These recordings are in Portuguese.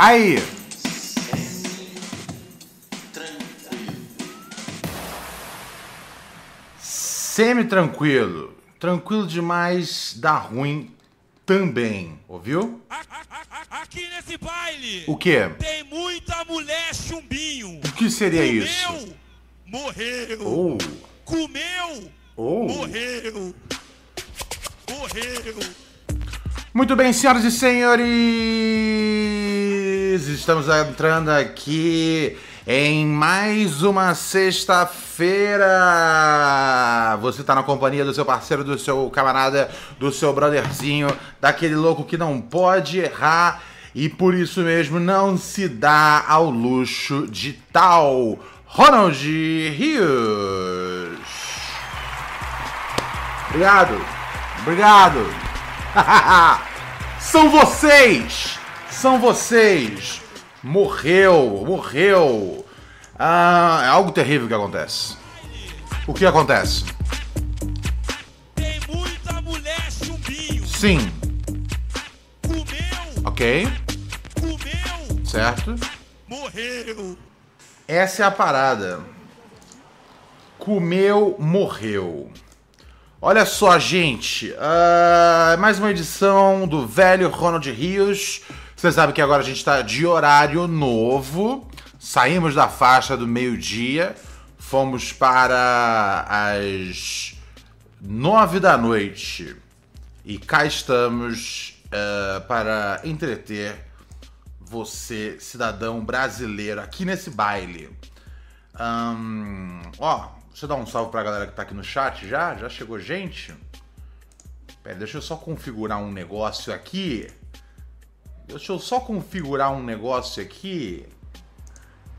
Aí. Semi-tranquilo. Tranquilo demais, dá ruim também. Ouviu? Aqui nesse baile. O quê? Tem muita mulher chumbinho. O que seria Comeu, isso? Morreu. Oh. Comeu. Oh. Morreu. Morreu. Muito bem, senhoras e senhores, estamos entrando aqui em mais uma sexta-feira. Você está na companhia do seu parceiro, do seu camarada, do seu brotherzinho, daquele louco que não pode errar e por isso mesmo não se dá ao luxo de tal. Ronald Rios. Obrigado. Obrigado. São vocês! São vocês! Morreu, morreu. Ah, é algo terrível que acontece. O que acontece? Tem muita mulher chumbinho. Sim, Comeu. ok, Comeu. certo. Morreu. Essa é a parada. Comeu, morreu. Olha só, gente. ah, mais uma edição do velho Ronald Rios. Você sabe que agora a gente está de horário novo. Saímos da faixa do meio-dia. Fomos para as nove da noite. E cá estamos ah, para entreter você, cidadão brasileiro, aqui nesse baile. Ahn, ó, deixa eu dar um salve pra galera que tá aqui no chat já. Já chegou gente? Pera, deixa eu só configurar um negócio aqui. Deixa eu só configurar um negócio aqui.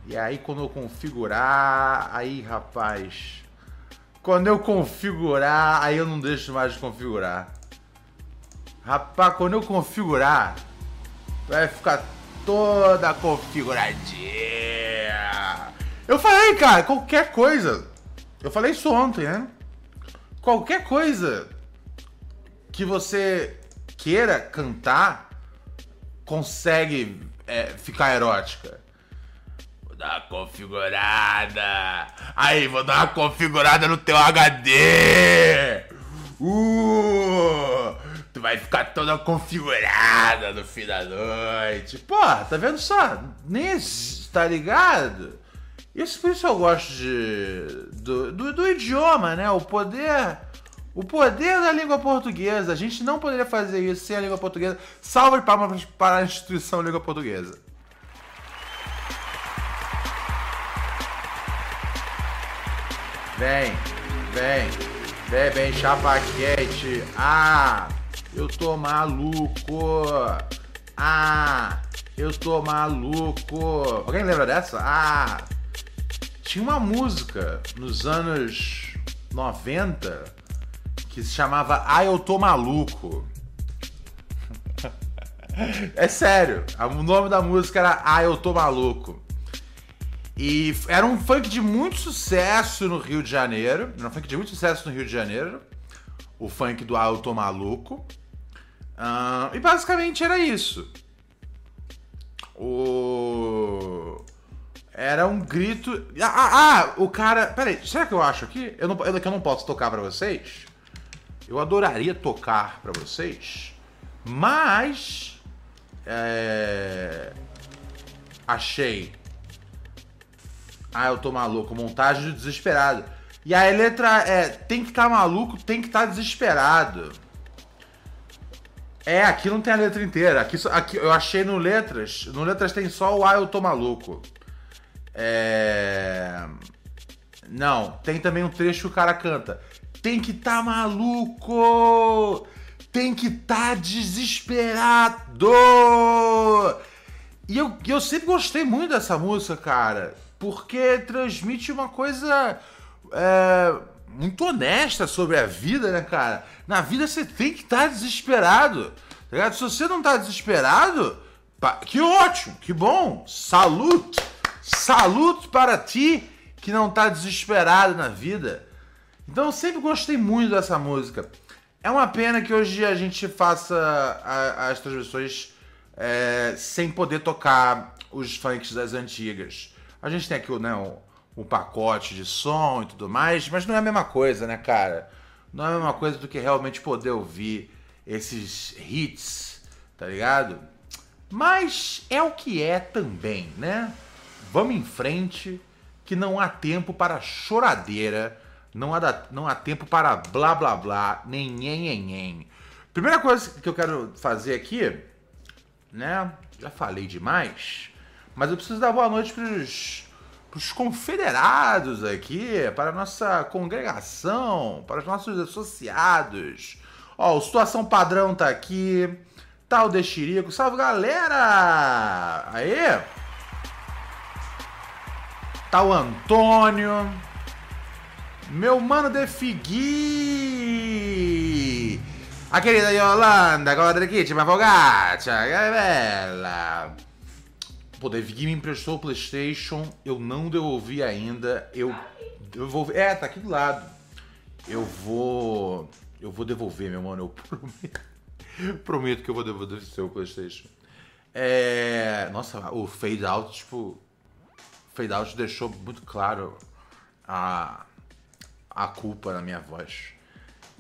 E aí, quando eu configurar. Aí, rapaz. Quando eu configurar, aí eu não deixo mais de configurar. Rapaz, quando eu configurar, vai ficar toda configuradinha. Eu falei, cara, qualquer coisa. Eu falei isso ontem, né? Qualquer coisa que você queira cantar consegue é, ficar erótica. Vou dar uma configurada. Aí, vou dar uma configurada no teu HD. Uh, tu vai ficar toda configurada no fim da noite. Pô, tá vendo só? Nem tá ligado? Isso por isso eu gosto de, do, do, do idioma, né? O poder. O poder da língua portuguesa. A gente não poderia fazer isso sem a língua portuguesa. Salve palmas para a instituição língua portuguesa. Vem, vem, vem, vem, chapa quente. Ah, eu tô maluco. Ah, eu tô maluco. Alguém lembra dessa? Ah, tinha uma música nos anos 90 que se chamava Ah, eu tô maluco. É sério, o nome da música era Ah, eu tô maluco. E era um funk de muito sucesso no Rio de Janeiro. Era um funk de muito sucesso no Rio de Janeiro. O funk do Ah, eu tô maluco. Ah, e basicamente era isso. O. Era um grito. Ah, ah, ah, o cara. Peraí, será que eu acho aqui? Eu não, eu, que eu não posso tocar pra vocês? Eu adoraria tocar pra vocês, mas. É. Achei. Ah, eu tô maluco. Montagem de desesperado. E a letra é: tem que estar tá maluco, tem que estar tá desesperado. É, aqui não tem a letra inteira. Aqui, aqui eu achei no letras. No letras tem só o Ah, eu tô maluco. É. Não, tem também um trecho que o cara canta. Tem que tá maluco! Tem que tá desesperado! E eu, eu sempre gostei muito dessa música, cara, porque transmite uma coisa é, muito honesta sobre a vida, né, cara? Na vida você tem que estar tá desesperado, tá ligado? Se você não tá desesperado, que ótimo, que bom, salute! Saluto para ti que não tá desesperado na vida. Então eu sempre gostei muito dessa música. É uma pena que hoje a gente faça as transmissões é, sem poder tocar os funks das antigas. A gente tem aqui né, o, o pacote de som e tudo mais, mas não é a mesma coisa, né, cara? Não é a mesma coisa do que realmente poder ouvir esses hits, tá ligado? Mas é o que é também, né? Vamos em frente, que não há tempo para choradeira, não há, não há tempo para blá blá blá, nem nhen. Primeira coisa que eu quero fazer aqui, né? Já falei demais, mas eu preciso dar boa noite pros, pros confederados aqui, para a nossa congregação, para os nossos associados. Ó, o Situação Padrão tá aqui, tá o Dexirico, salve galera! Aê! Tá o Antônio. Meu mano de Figui. A querida Yolanda, tinha Fogaccia, que é bela. Pô, De Figui me emprestou o Playstation, eu não devolvi ainda, eu devolvi... É, tá aqui do lado. Eu vou... Eu vou devolver, meu mano, eu prometo. prometo que eu vou devolver o seu Playstation. É... Nossa, o fade out, tipo... Fade Out deixou muito claro a, a culpa na minha voz.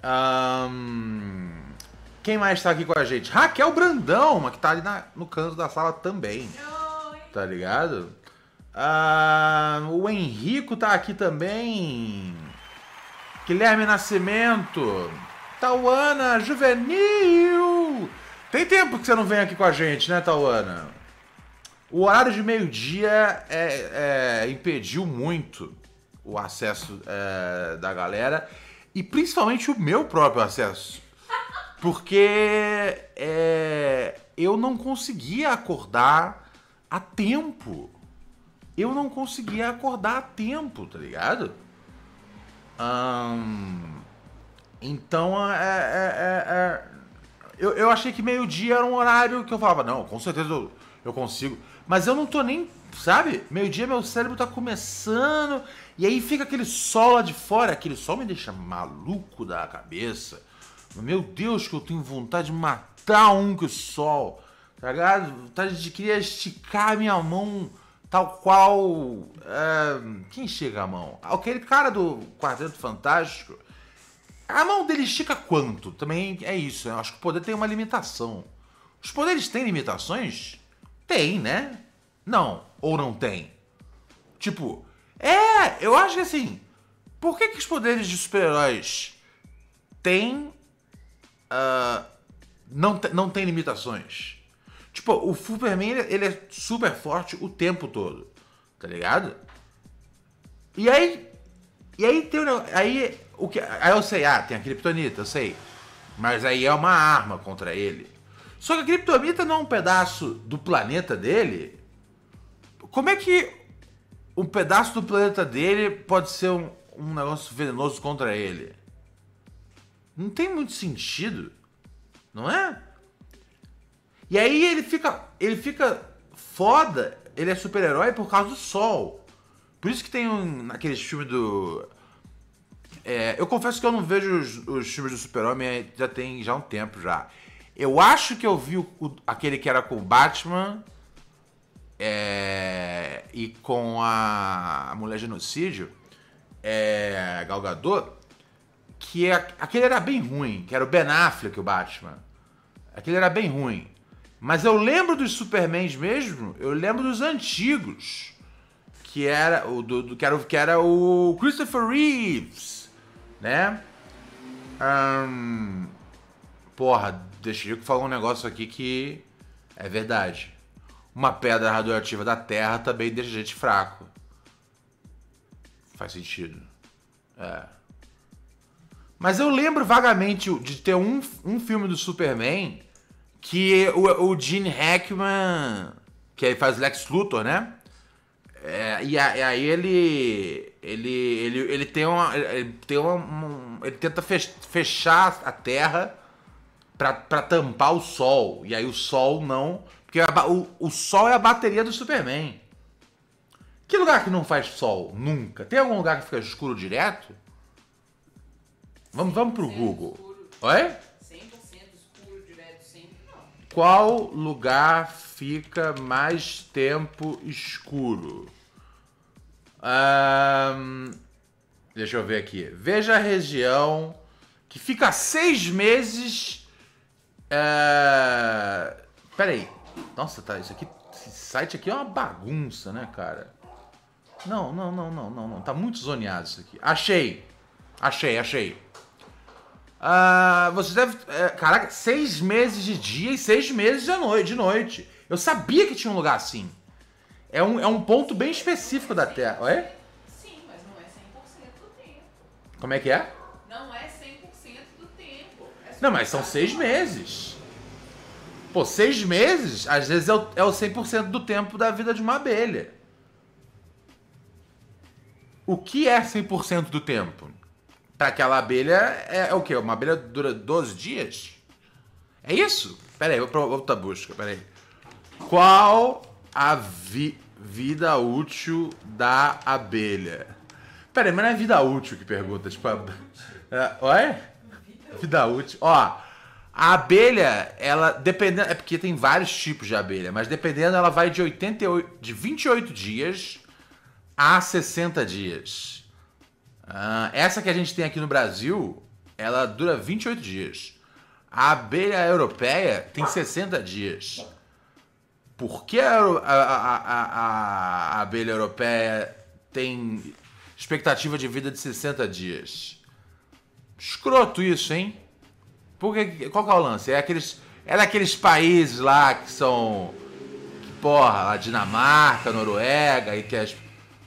Ahn, quem mais tá aqui com a gente? Raquel Brandão, uma que tá ali na- no canto da sala também. Tá ligado? Ah, o Henrico tá aqui também. Guilherme Nascimento. Tauana Juvenil. Tem tempo que você não vem aqui com a gente, né, Tauana? O horário de meio-dia é, é, impediu muito o acesso é, da galera e principalmente o meu próprio acesso. Porque é, eu não conseguia acordar a tempo. Eu não conseguia acordar a tempo, tá ligado? Então, é, é- é- é- eu, eu achei que meio-dia era um horário que eu falava, não, com certeza eu, eu consigo. Mas eu não tô nem, sabe? Meio-dia meu cérebro tá começando, e aí fica aquele sol lá de fora, aquele sol me deixa maluco da cabeça. Meu Deus, que eu tenho vontade de matar um que o sol, tá ligado? Vontade de queria esticar a minha mão tal qual. é, quem chega a mão? Aquele cara do Quarteto Fantástico. A mão dele estica quanto? Também é isso. Eu acho que o poder tem uma limitação. Os poderes têm limitações? Tem, né? Não. Ou não tem? Tipo, é, eu acho que assim. Por que, que os poderes de super-heróis têm. ah, não, não tem limitações? Tipo, o Superman ele, é super forte o tempo todo. Tá ligado? E aí. E aí tem Aí, o que, aí eu sei, ah, tem a Kryptonita, eu sei. Mas aí é uma arma contra ele. Só que a Kryptonita não é um pedaço do planeta dele. Como é que um pedaço do planeta dele pode ser um, um negócio venenoso contra ele? Não tem muito sentido, não é? E aí ele fica, ele fica foda, ele é super-herói por causa do sol. Por isso que tem um, naqueles filmes do... É, eu confesso que eu não vejo os, os filmes do super-homem já tem já um tempo já. Eu acho que eu vi o- o- aquele que era com o Batman é, e com a, Mulher Genocídio, é, que é, aquele era bem ruim, que era o Ben Affleck, o Batman. Aquele era bem ruim. Mas eu lembro dos Supermans mesmo, eu lembro dos antigos. Que era o do, do- que, era, que era o Christopher Reeves, né? Porra, deixa eu falar um negócio aqui que é verdade. Uma pedra radioativa da Terra também deixa a gente fraco. Faz sentido. É. Mas eu lembro vagamente de ter um, um filme do Superman que o, o Gene Hackman, que faz Lex Luthor, né? É, e, aí ele ele, ele, ele tem uma ele tem uma, um- ele tenta fech- fechar a Terra pra tampar o Sol e aí o Sol não porque a o, o Sol é a bateria do Superman. Que lugar que não faz sol nunca? Tem algum lugar que fica escuro direto? Vamos vamos pro Google. Oi? 100% escuro direto sempre, não. qual lugar fica mais tempo escuro? Ahn, deixa eu ver aqui. Veja a região que fica seis meses. É... Peraí. Nossa, tá. Isso aqui. Esse site aqui é uma bagunça, né, cara? Não, não, não, não, não, não. Tá muito zoneado isso aqui. Achei. Achei, achei. Ah, você deve. é, caraca, seis meses de dia e seis meses de noite, de noite. Eu sabia que tinha um lugar assim. É um, é um ponto bem específico da Terra. Oi? Sim, mas não é 100% do tempo. Como é que é? Não é 100% do tempo. É Não, mas são seis meses. Pô, seis meses, às vezes é o, é o 100% do tempo da vida de uma abelha. O que é 100% do tempo? Para aquela abelha é, é o quê? Uma abelha dura 12 dias? É isso? Pera aí, vou outra busca, pera aí. Qual a vi- vida útil da abelha? Pera aí, mas não é vida útil que pergunta, tipo... A... É, oi? Vida útil. Ó, a abelha, ela dependendo, é porque tem vários tipos de abelha, mas dependendo ela vai de 88, de 28 dias a 60 dias. Ah, essa que a gente tem aqui no Brasil, ela dura 28 dias. A abelha europeia tem 60 dias. Por que a, a- a- a abelha europeia tem expectativa de vida de 60 dias? Escroto isso, hein? Porque, qual que é o lance? É, aqueles, é daqueles países lá que são. Que, porra, lá Dinamarca, Noruega, e que as-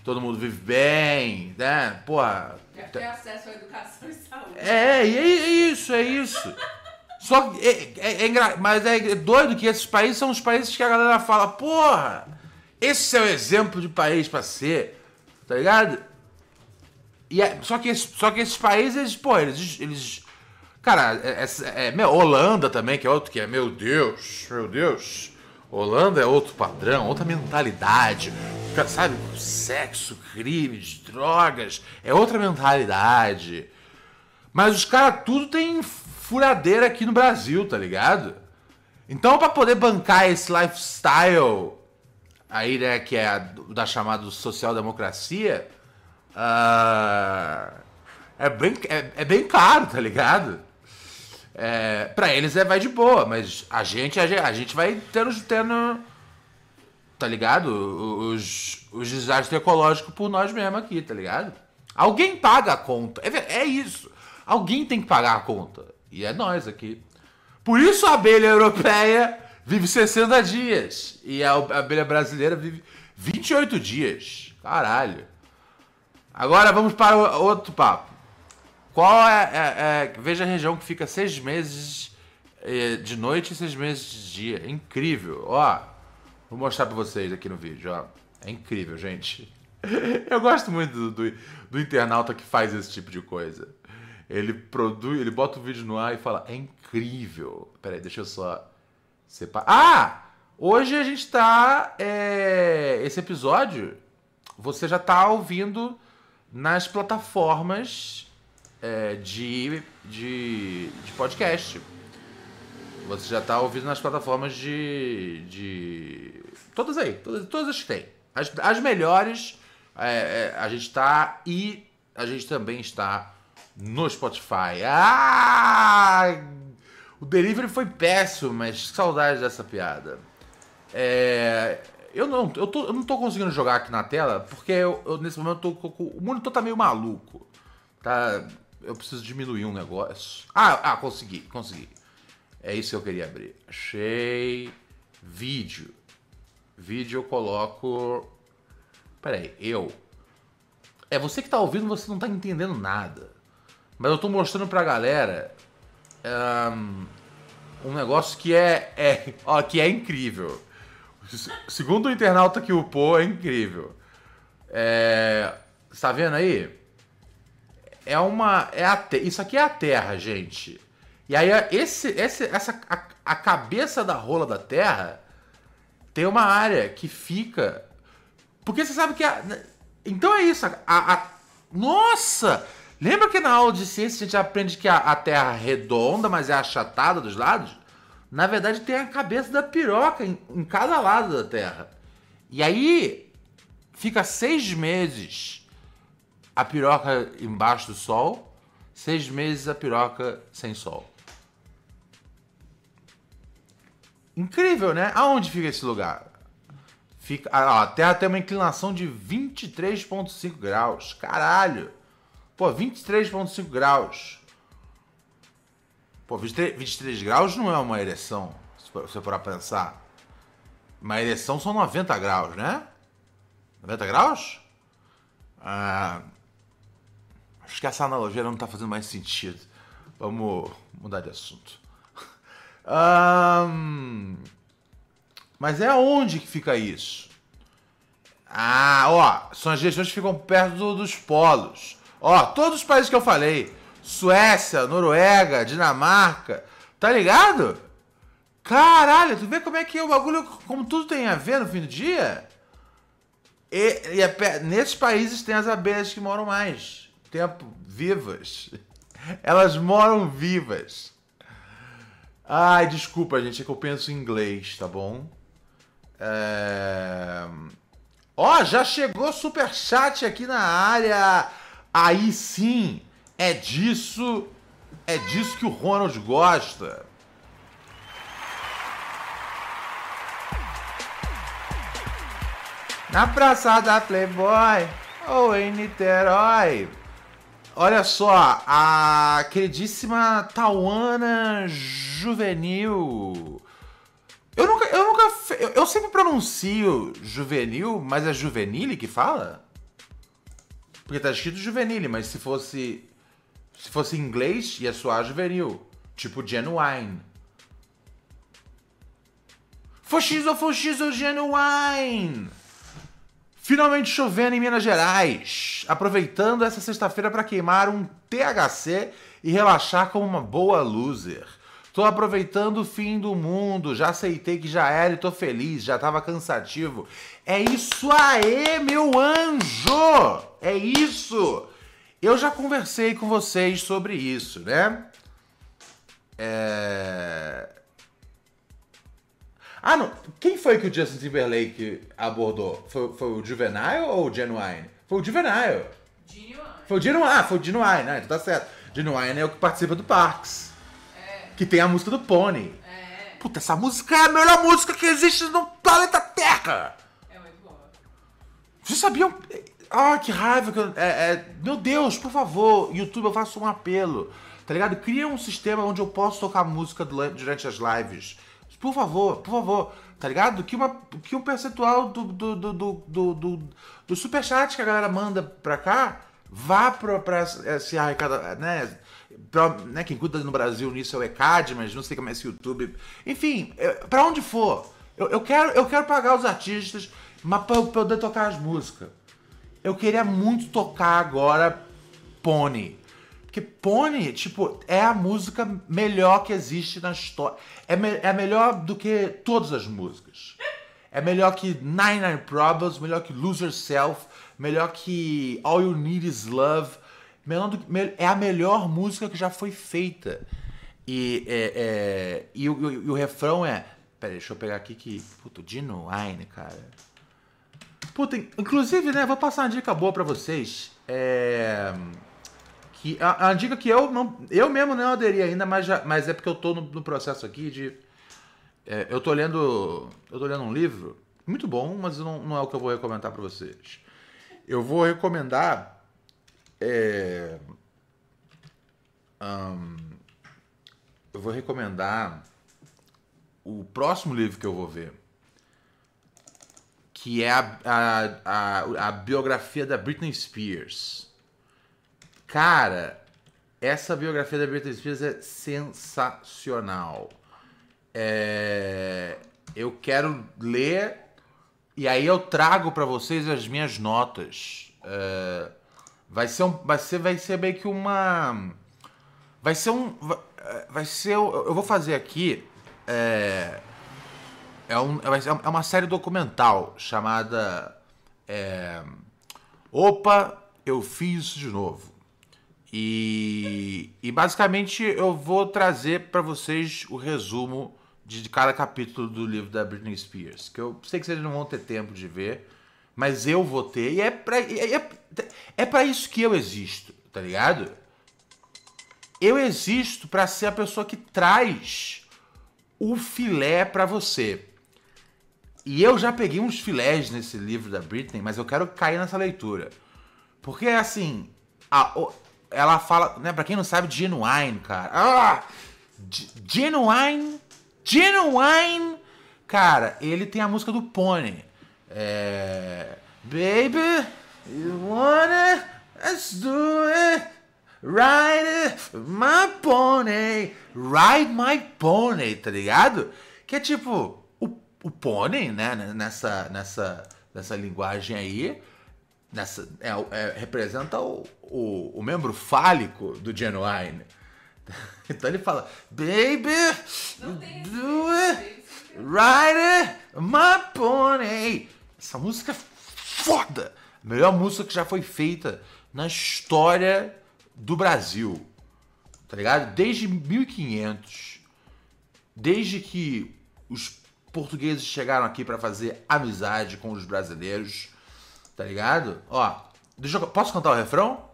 todo mundo vive bem, né? Porra. Quer ter acesso à educação e saúde. É, e é, é isso, é isso. Só que é, é, é mas é doido que esses países são os países que a galera fala, porra, esse é o exemplo de país pra ser, tá ligado? E é- só, que só que esses países, eles, pô, eles. eles cara, é, é- é- meu, Holanda também, que é outro que é, meu Deus, meu Deus. Holanda é outro padrão, outra mentalidade. Sabe, sexo, crimes, drogas, é outra mentalidade. Mas os caras tudo tem furadeira aqui no Brasil, tá ligado? Então, pra poder bancar esse lifestyle aí, né, que é a da chamada social-democracia, ah, é, bem, é, é bem caro, tá ligado? É, pra eles é vai de boa, mas a gente, a gente, a gente vai tendo, tendo tá ligado? Os, os desastres ecológicos por nós mesmos aqui, tá ligado? Alguém paga a conta. É, é isso. Alguém tem que pagar a conta. E é nós aqui. Por isso a abelha europeia vive 60 dias. E a abelha brasileira vive 28 dias. Caralho. Agora vamos para outro papo. Qual é, é- é- Veja a região que fica seis meses eh, de noite e seis meses de dia. É incrível. Ó, vou mostrar pra vocês aqui no vídeo. Ó. É incrível, gente. Eu gosto muito do, do, do internauta que faz esse tipo de coisa. Ele produz, ele bota o vídeo no ar e fala, é incrível. Peraí, deixa eu só separar. Ah! Hoje a gente tá. é, esse episódio você já tá ouvindo nas plataformas é, de, de, de podcast. Você já tá ouvindo nas plataformas de. de todas aí, todas, todas as que tem. As, as melhores, é, é, a gente tá e a gente também está no Spotify. Ah! O delivery foi péssimo, mas saudade dessa piada. É, eu, não, eu, tô, eu não tô conseguindo jogar aqui na tela porque eu, eu, nesse momento tô, o monitor tá meio maluco. Tá, eu preciso diminuir um negócio. Ah, ah, consegui, consegui. É isso que eu queria abrir. Achei vídeo. Vídeo eu coloco. Peraí, eu. É você que tá ouvindo, você não tá entendendo nada. Mas eu tô mostrando pra galera ahn, um negócio que é, é, ó, que é incrível. Se- Segundo o internauta que upou, é incrível. É, tá vendo aí? É uma. É a Isso aqui é a Terra, gente. E aí, esse, esse, essa, a, a cabeça da rola da Terra tem uma área que fica. Porque você sabe que. A, então é isso. A, a- nossa! Lembra que na aula de ciência a gente aprende que a, a Terra é redonda, mas é achatada dos lados? Na verdade, tem a cabeça da piroca em, em cada lado da Terra. E aí, fica seis meses a piroca embaixo do sol, seis meses a piroca sem sol. Incrível, né? Aonde fica esse lugar? Fica, ah, ó, a Terra tem uma inclinação de 23,5 graus. Caralho! Pô, 23,5 graus. Pô, 23, 23 graus não é uma ereção, se você for pensar. Uma ereção são 90 graus, né? 90 graus? Ah, acho que essa analogia não está fazendo mais sentido. Vamos mudar de assunto. Ahn, mas é onde que fica isso? Ah, ó, são as regiões que ficam perto do- dos polos. Ó, todos os países que eu falei. Suécia, Noruega, Dinamarca. Tá ligado? Caralho, tu vê como é que é o bagulho, como tudo tem a ver no fim do dia? E, e é nesses países tem as abelhas que moram mais tempo vivas. Elas moram vivas. Ai, desculpa, gente, é que eu penso em inglês, tá bom? É... Ó, já chegou superchat aqui na área. Aí sim, é disso, é disso que o Ronald gosta. Na Praça da Playboy ou em Niterói. Olha só, a queridíssima Tauana Juvenil. Eu nunca, eu nunca, eu, sempre pronuncio juvenil, mas é juvenile que fala? Porque tá escrito juvenile, mas se fosse, se fosse em inglês, ia soar juvenil. Tipo genuine. Fuxizo, fuxizo, genuine. Finalmente chovendo em Minas Gerais. Aproveitando essa sexta-feira para queimar um THC e relaxar como uma boa loser. Tô aproveitando o fim do mundo, já aceitei que já era e tô feliz, já tava cansativo. É isso aí, meu anjo! É isso! Eu já conversei com vocês sobre isso, né? É... Ah, não. Quem foi que o Justin Timberlake abordou? Foi, foi o Juvenile ou o Genuine? Foi o Juvenile. Genuine. Foi o Genuine. Ah, foi o Genuine, né? Então tá certo. Genuine é o que participa do Parks. Que tem a música do Pony. É, Puta, essa música é a melhor música que existe no planeta Terra! é muito boa. Vocês sabiam? Ah, que raiva que eu... é, é, Meu Deus, por favor, YouTube, eu faço um apelo. Tá ligado? Cria um sistema onde eu posso tocar música dura- durante as lives. Por favor, por favor. Tá ligado? Que, uma, que um percentual do, do, do, do, do, do, superchat que a galera manda pra cá vá pra, pra esse arrecada, né? Pra, né? Quem cuida no Brasil nisso é o ECAD, mas não sei como é esse YouTube. Enfim, pra onde for. Eu, eu, quero, eu quero pagar os artistas, mas pra eu poder tocar as músicas. Eu queria muito tocar agora Pony. Porque Pony, tipo, é a música melhor que existe na história. É, me- é melhor do que todas as músicas. É melhor que Nine Nine Problems, melhor que Lose Yourself, melhor que All You Need Is Love. Me- é a melhor música que já foi feita. E, é, é, e, o, e o- refrão é. Pera aí, deixa eu pegar aqui que. Puta, Genuine, cara. Puta, inclusive, né, vou passar uma dica boa pra vocês. É. Que, a, a dica que eu não. Eu mesmo não aderi ainda, mas, já, mas é porque eu tô no, no processo aqui de. é, eu tô lendo. Eu tô lendo um livro muito bom, mas não, não é o que eu vou recomendar pra vocês. Eu vou recomendar. É, eu vou recomendar o próximo livro que eu vou ver que é a, a, a, a biografia da Britney Spears. Cara, essa biografia da Britney Spears é sensacional. É, eu quero ler e aí eu trago pra vocês as minhas notas. É, vai ser um, vai ser, vai ser meio que uma, vai ser um, vai, vai ser, eu vou fazer aqui. É, é, um, é uma- é série documental chamada é, Opa, eu fiz de novo. E, e basicamente eu vou trazer para vocês o resumo de cada capítulo do livro da Britney Spears. Que eu sei que vocês não vão ter tempo de ver, mas eu vou ter. E é pra, é, é, é isso que eu existo, tá ligado? Eu existo pra ser a pessoa que traz o filé pra você. E eu já peguei uns filés nesse livro da Britney, mas eu quero cair nessa leitura. Porque, assim, a- ela fala, né, pra quem não sabe, Genuine, cara. Ah! Genuine, Genuine, cara, ele tem a música do Pony. É, Baby, you wanna, let's do it, ride my pony, ride my pony, tá ligado? Que é tipo, o, o pônei, né, nessa, nessa, nessa linguagem aí, nessa, é, é, representa o, o, o membro fálico do Genuine. Então ele fala, Baby, do it, ride it, my pony. Essa música é foda. A melhor música que já foi feita na história do Brasil. Tá ligado? Desde 1500. Desde que os portugueses chegaram aqui pra fazer amizade com os brasileiros. Tá ligado? Ó, deixa eu, posso cantar o refrão?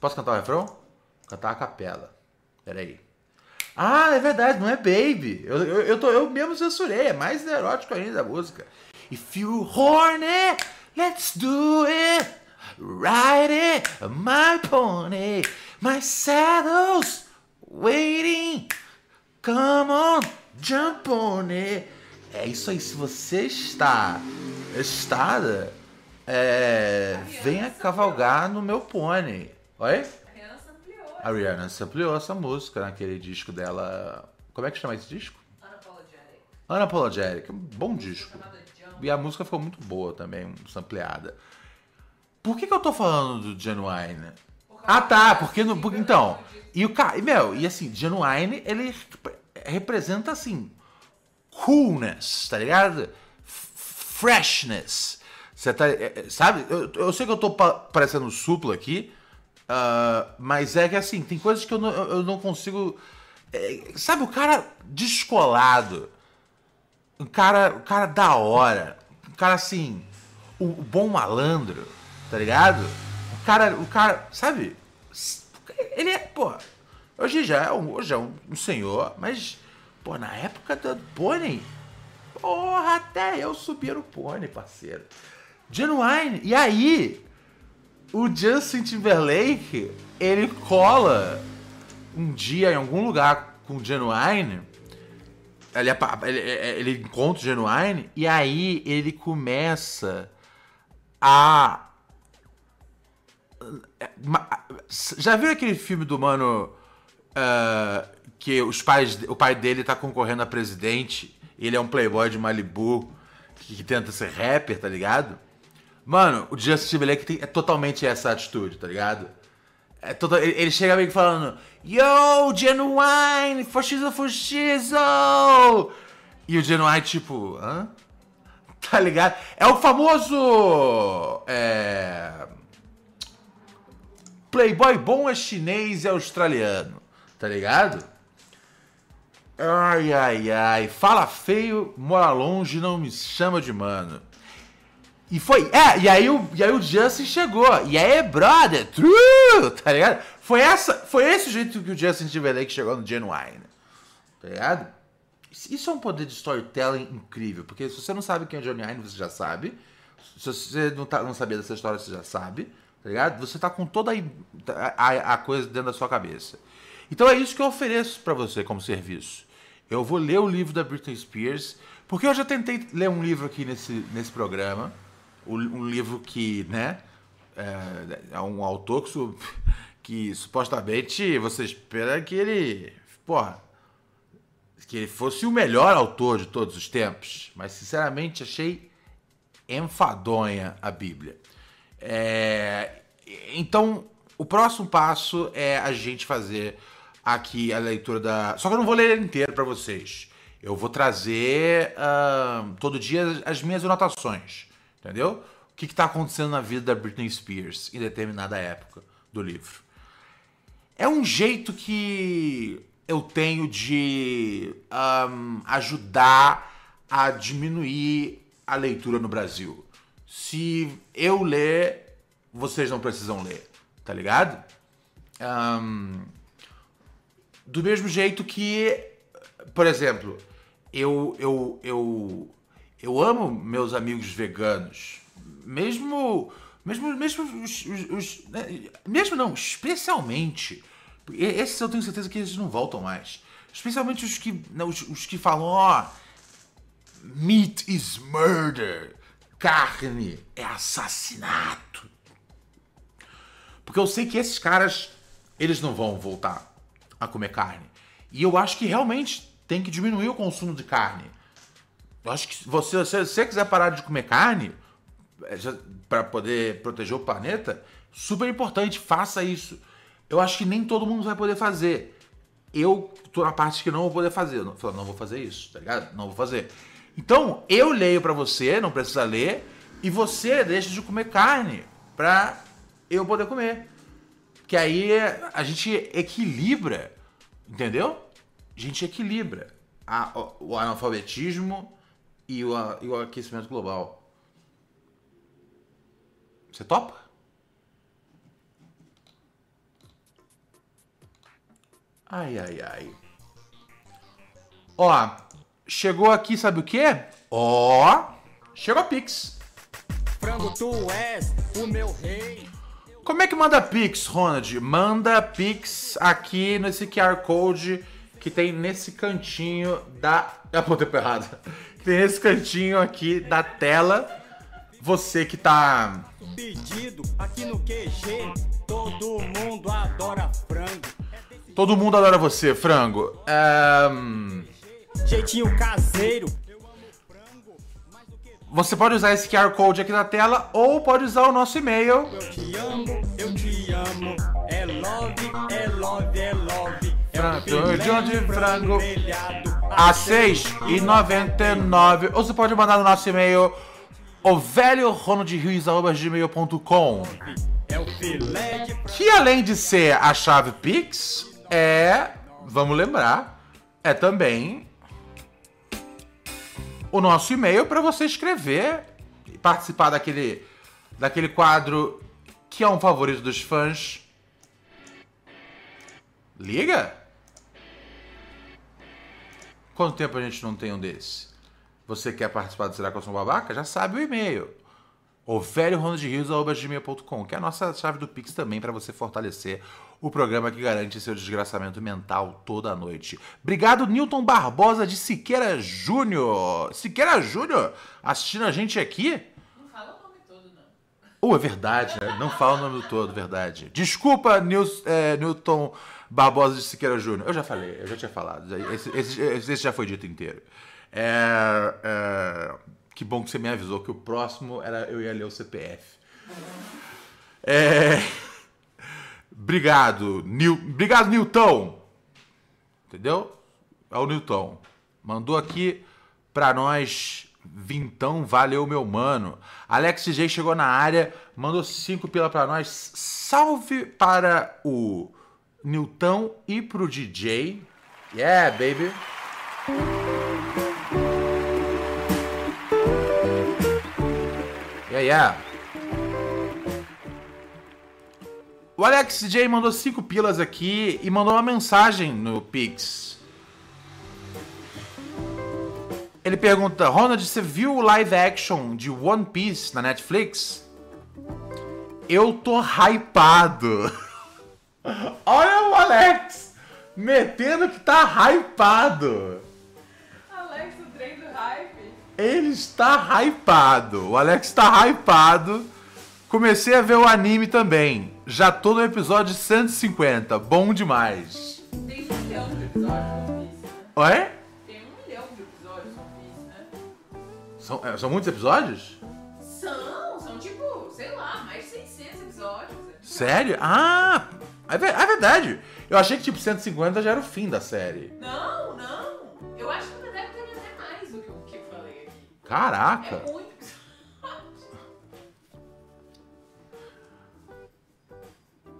Posso cantar o refrão? Cantar a capela. Pera aí. Ah, é verdade, não é Baby. Eu, eu, eu, tô, eu mesmo censurei, é mais erótico ainda a música. If you horny, let's do it. Ride it, my pony. My saddle's waiting. Come on, jump on it. É isso aí, se você está estada, é, venha cavalgar no meu pônei. Oi? A Rihanna Rihanna ampliou essa música naquele disco dela. Como é que chama esse disco? Unapologetic. Unapologetic. Um bom disco. E a música ficou muito boa também, sampleada. Por que, que eu tô falando do Genuine? Ah, tá, porque, no, porque então. E o cara, meu, e assim, Genuine, ele representa assim, coolness, tá ligado? Freshness. Você tá, é, é, sabe? Eu, eu sei que eu tô pa- parecendo supla aqui, ah, mas é que assim, tem coisas que eu não, eu não consigo. é, sabe, o cara descolado, um cara, um cara da hora, um cara assim, o, o bom malandro, tá ligado? O cara, o cara, sabe? Ele é, pô, hoje já é um, hoje é um, um senhor, mas, pô, na época do pônei, porra, até eu subia no pônei, parceiro. Genuine, e aí, o Justin Timberlake, ele cola um dia em algum lugar com o Genuine, ele, ele, ele encontra o Genuine, e aí ele começa a Já viu aquele filme do mano ah, que os pais, o pai dele tá concorrendo a presidente, ele é um playboy de Malibu que, que tenta ser rapper, tá ligado? Mano, o Justin Timberlake tem, é totalmente essa atitude, tá ligado? É total- ele, ele chega meio que falando Yo, Genuine, fascismo, fascismo! E o Genuine, tipo, hã? Tá ligado? É o famoso. É. Playboy bom é chinês e australiano, tá ligado? Ai, ai, ai. Fala feio, mora longe, não me chama de mano. E foi. É, e aí o, e aí o Justin chegou. E aí, brother, true, tá ligado? Foi, essa, foi esse o jeito que o Justin Timberlake chegou no Genuine. Tá ligado? Isso é um poder de storytelling incrível, porque se você não sabe quem é Johnny Ive, você já sabe. Se você não, tá, não sabia dessa história, você já sabe, tá ligado? Você tá com toda a, a, a coisa dentro da sua cabeça. Então é isso que eu ofereço pra você como serviço. Eu vou ler o livro da Britney Spears, porque eu já tentei ler um livro aqui nesse, nesse programa, um, livro que, né, é, é um autor que, que supostamente você espera que ele, porra, que ele fosse o melhor autor de todos os tempos, mas sinceramente achei enfadonha a Bíblia. É, então, o próximo passo é a gente fazer aqui a leitura da. Só que eu não vou ler ele inteiro para vocês. Eu vou trazer ah, todo dia as minhas anotações, entendeu? O que está acontecendo na vida da Britney Spears em determinada época do livro. É um jeito que eu tenho de ahn, ajudar a diminuir a leitura no Brasil. Se eu ler, vocês não precisam ler, tá ligado? Ahn, do mesmo jeito que, por exemplo, eu, eu, eu, eu amo meus amigos veganos. Mesmo. Mesmo, mesmo os, os- os- né, mesmo não, especialmente. Esses eu tenho certeza que eles não voltam mais. Especialmente os que, não, os, os que falam, ó, meat is murder. Carne é assassinato. Porque eu sei que esses caras, eles não vão voltar a comer carne. E eu acho que realmente tem que diminuir o consumo de carne. Eu acho que você, se você quiser parar de comer carne, para poder proteger o planeta, super importante, faça isso. Eu acho que nem todo mundo vai poder fazer. Eu tô na parte que não vou poder fazer. Não, não vou fazer isso, tá ligado? Não vou fazer. Então, eu leio pra você, não precisa ler, e você deixa de comer carne pra eu poder comer. Que aí a gente equilibra, entendeu? A gente equilibra a- o, o analfabetismo e o, e o aquecimento global. Você topa? Ai, ai, ai. Ó, chegou aqui, sabe o quê? Ó, chegou a Pix. Frango, tu és o meu rei. Como é que manda Pix, Ronald? Manda Pix aqui nesse QR Code que tem nesse cantinho da. Pô, tempo errado. Tem nesse cantinho aqui da tela. Você que tá. Pedido aqui no QG. Todo mundo adora frango. Todo mundo adora você, frango. Jeitinho caseiro. Você pode usar esse QR Code aqui na tela ou pode usar o nosso e-mail. Eu te amo, eu te amo. É love, é love, é love. É Frango, um de onde frango grelhado A R$ 6,99. Ou você pode mandar no nosso e-mail o velho ronaldrios.gmail.com É. Que além de ser a chave Pix, é, vamos lembrar, é também o nosso e-mail para você escrever e participar daquele, daquele quadro que é um favorito dos fãs. Liga? Quanto tempo a gente não tem um desse? Você quer participar do Será que eu sou um babaca? Já sabe o e-mail. O velho que é a nossa chave do Pix também para você fortalecer o programa que garante seu desgraçamento mental toda noite. Obrigado, Newton Barbosa de Siqueira Júnior. Siqueira Júnior, assistindo a gente aqui. Não fala o nome todo, não. Oh, é verdade, né? Não fala o nome todo, verdade. Desculpa, Nils- é, Newton Barbosa de Siqueira Júnior. Eu já falei, eu já tinha falado. Esse, esse- esse já foi dito inteiro. É, é, que bom que você me avisou que o próximo era eu ia ler o CPF. É, obrigado, Nil, obrigado, Newton. Entendeu? É o Newton. Mandou aqui pra nós. Vintão, valeu, meu mano. Alex DJ chegou na área, mandou cinco pila pra nós. Salve para o Newton e pro DJ. Yeah, baby. Yeah, yeah. O Alex DJ mandou cinco pilas aqui e mandou uma mensagem no Pix. Ele pergunta: Ronald, você viu o live action de One Piece na Netflix? Eu tô hypado. Olha o Alex metendo que tá hypado. Alex, o trem do hype. Ele está hypado. O Alex está hypado. Comecei a ver o anime também. Já tô no episódio 150. Bom demais. Tem um milhão de episódios no One Piece, né? Oi? Tem um milhão de episódios no One Piece, né? São, é, são muitos episódios? São, são tipo, sei lá, mais de 600 episódios. Sério? Ah! É, é, verdade. Eu achei que, tipo, 150 já era o fim da série. Não, não. Eu acho que ainda deve ter até mais do que o que eu falei aqui. Caraca. É muito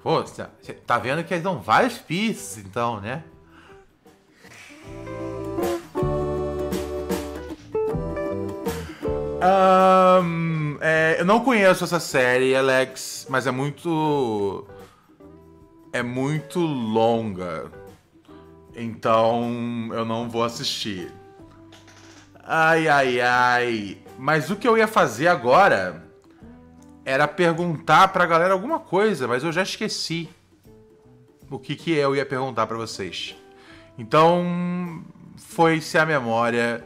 Pô, você tá vendo que eles dão vários pistas, então, né? Um, é, eu não conheço essa série, Alex, mas é muito é muito longa. Então eu não vou assistir. Ai, ai, ai. Mas o que eu ia fazer agora era perguntar pra galera alguma coisa, mas eu já esqueci o que, que eu ia perguntar pra vocês. Então, foi-se a memória,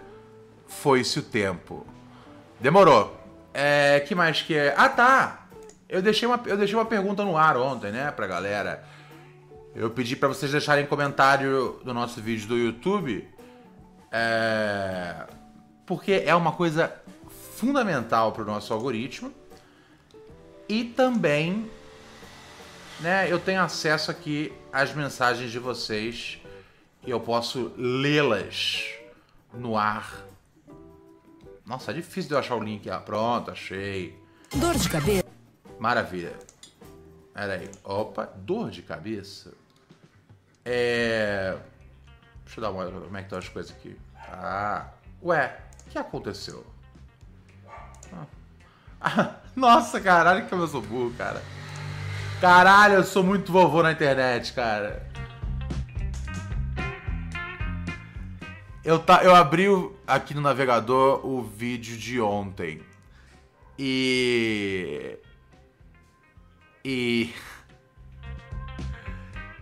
foi-se o tempo. Demorou. É, que mais que é? Ah, tá. Eu deixei uma, eu deixei uma pergunta no ar ontem, né, pra galera. Eu pedi pra vocês deixarem comentário no nosso vídeo do YouTube. É, porque é uma coisa fundamental pro nosso algoritmo. E também, né, eu tenho acesso aqui às mensagens de vocês e eu posso lê-las no ar. Nossa, é difícil de eu achar o link. Ah, pronto, achei. Dor de cabeça. Maravilha. Pera aí. Opa, dor de cabeça. É. Deixa eu dar uma olhada como é que estão as coisas aqui. Ah. Ué, o que aconteceu? Ah. Ah, Nossa, caralho, que eu sou burro, cara. Caralho, eu sou muito vovô na internet, cara. Eu, tá, eu abri o- aqui no navegador o vídeo de ontem. E. E.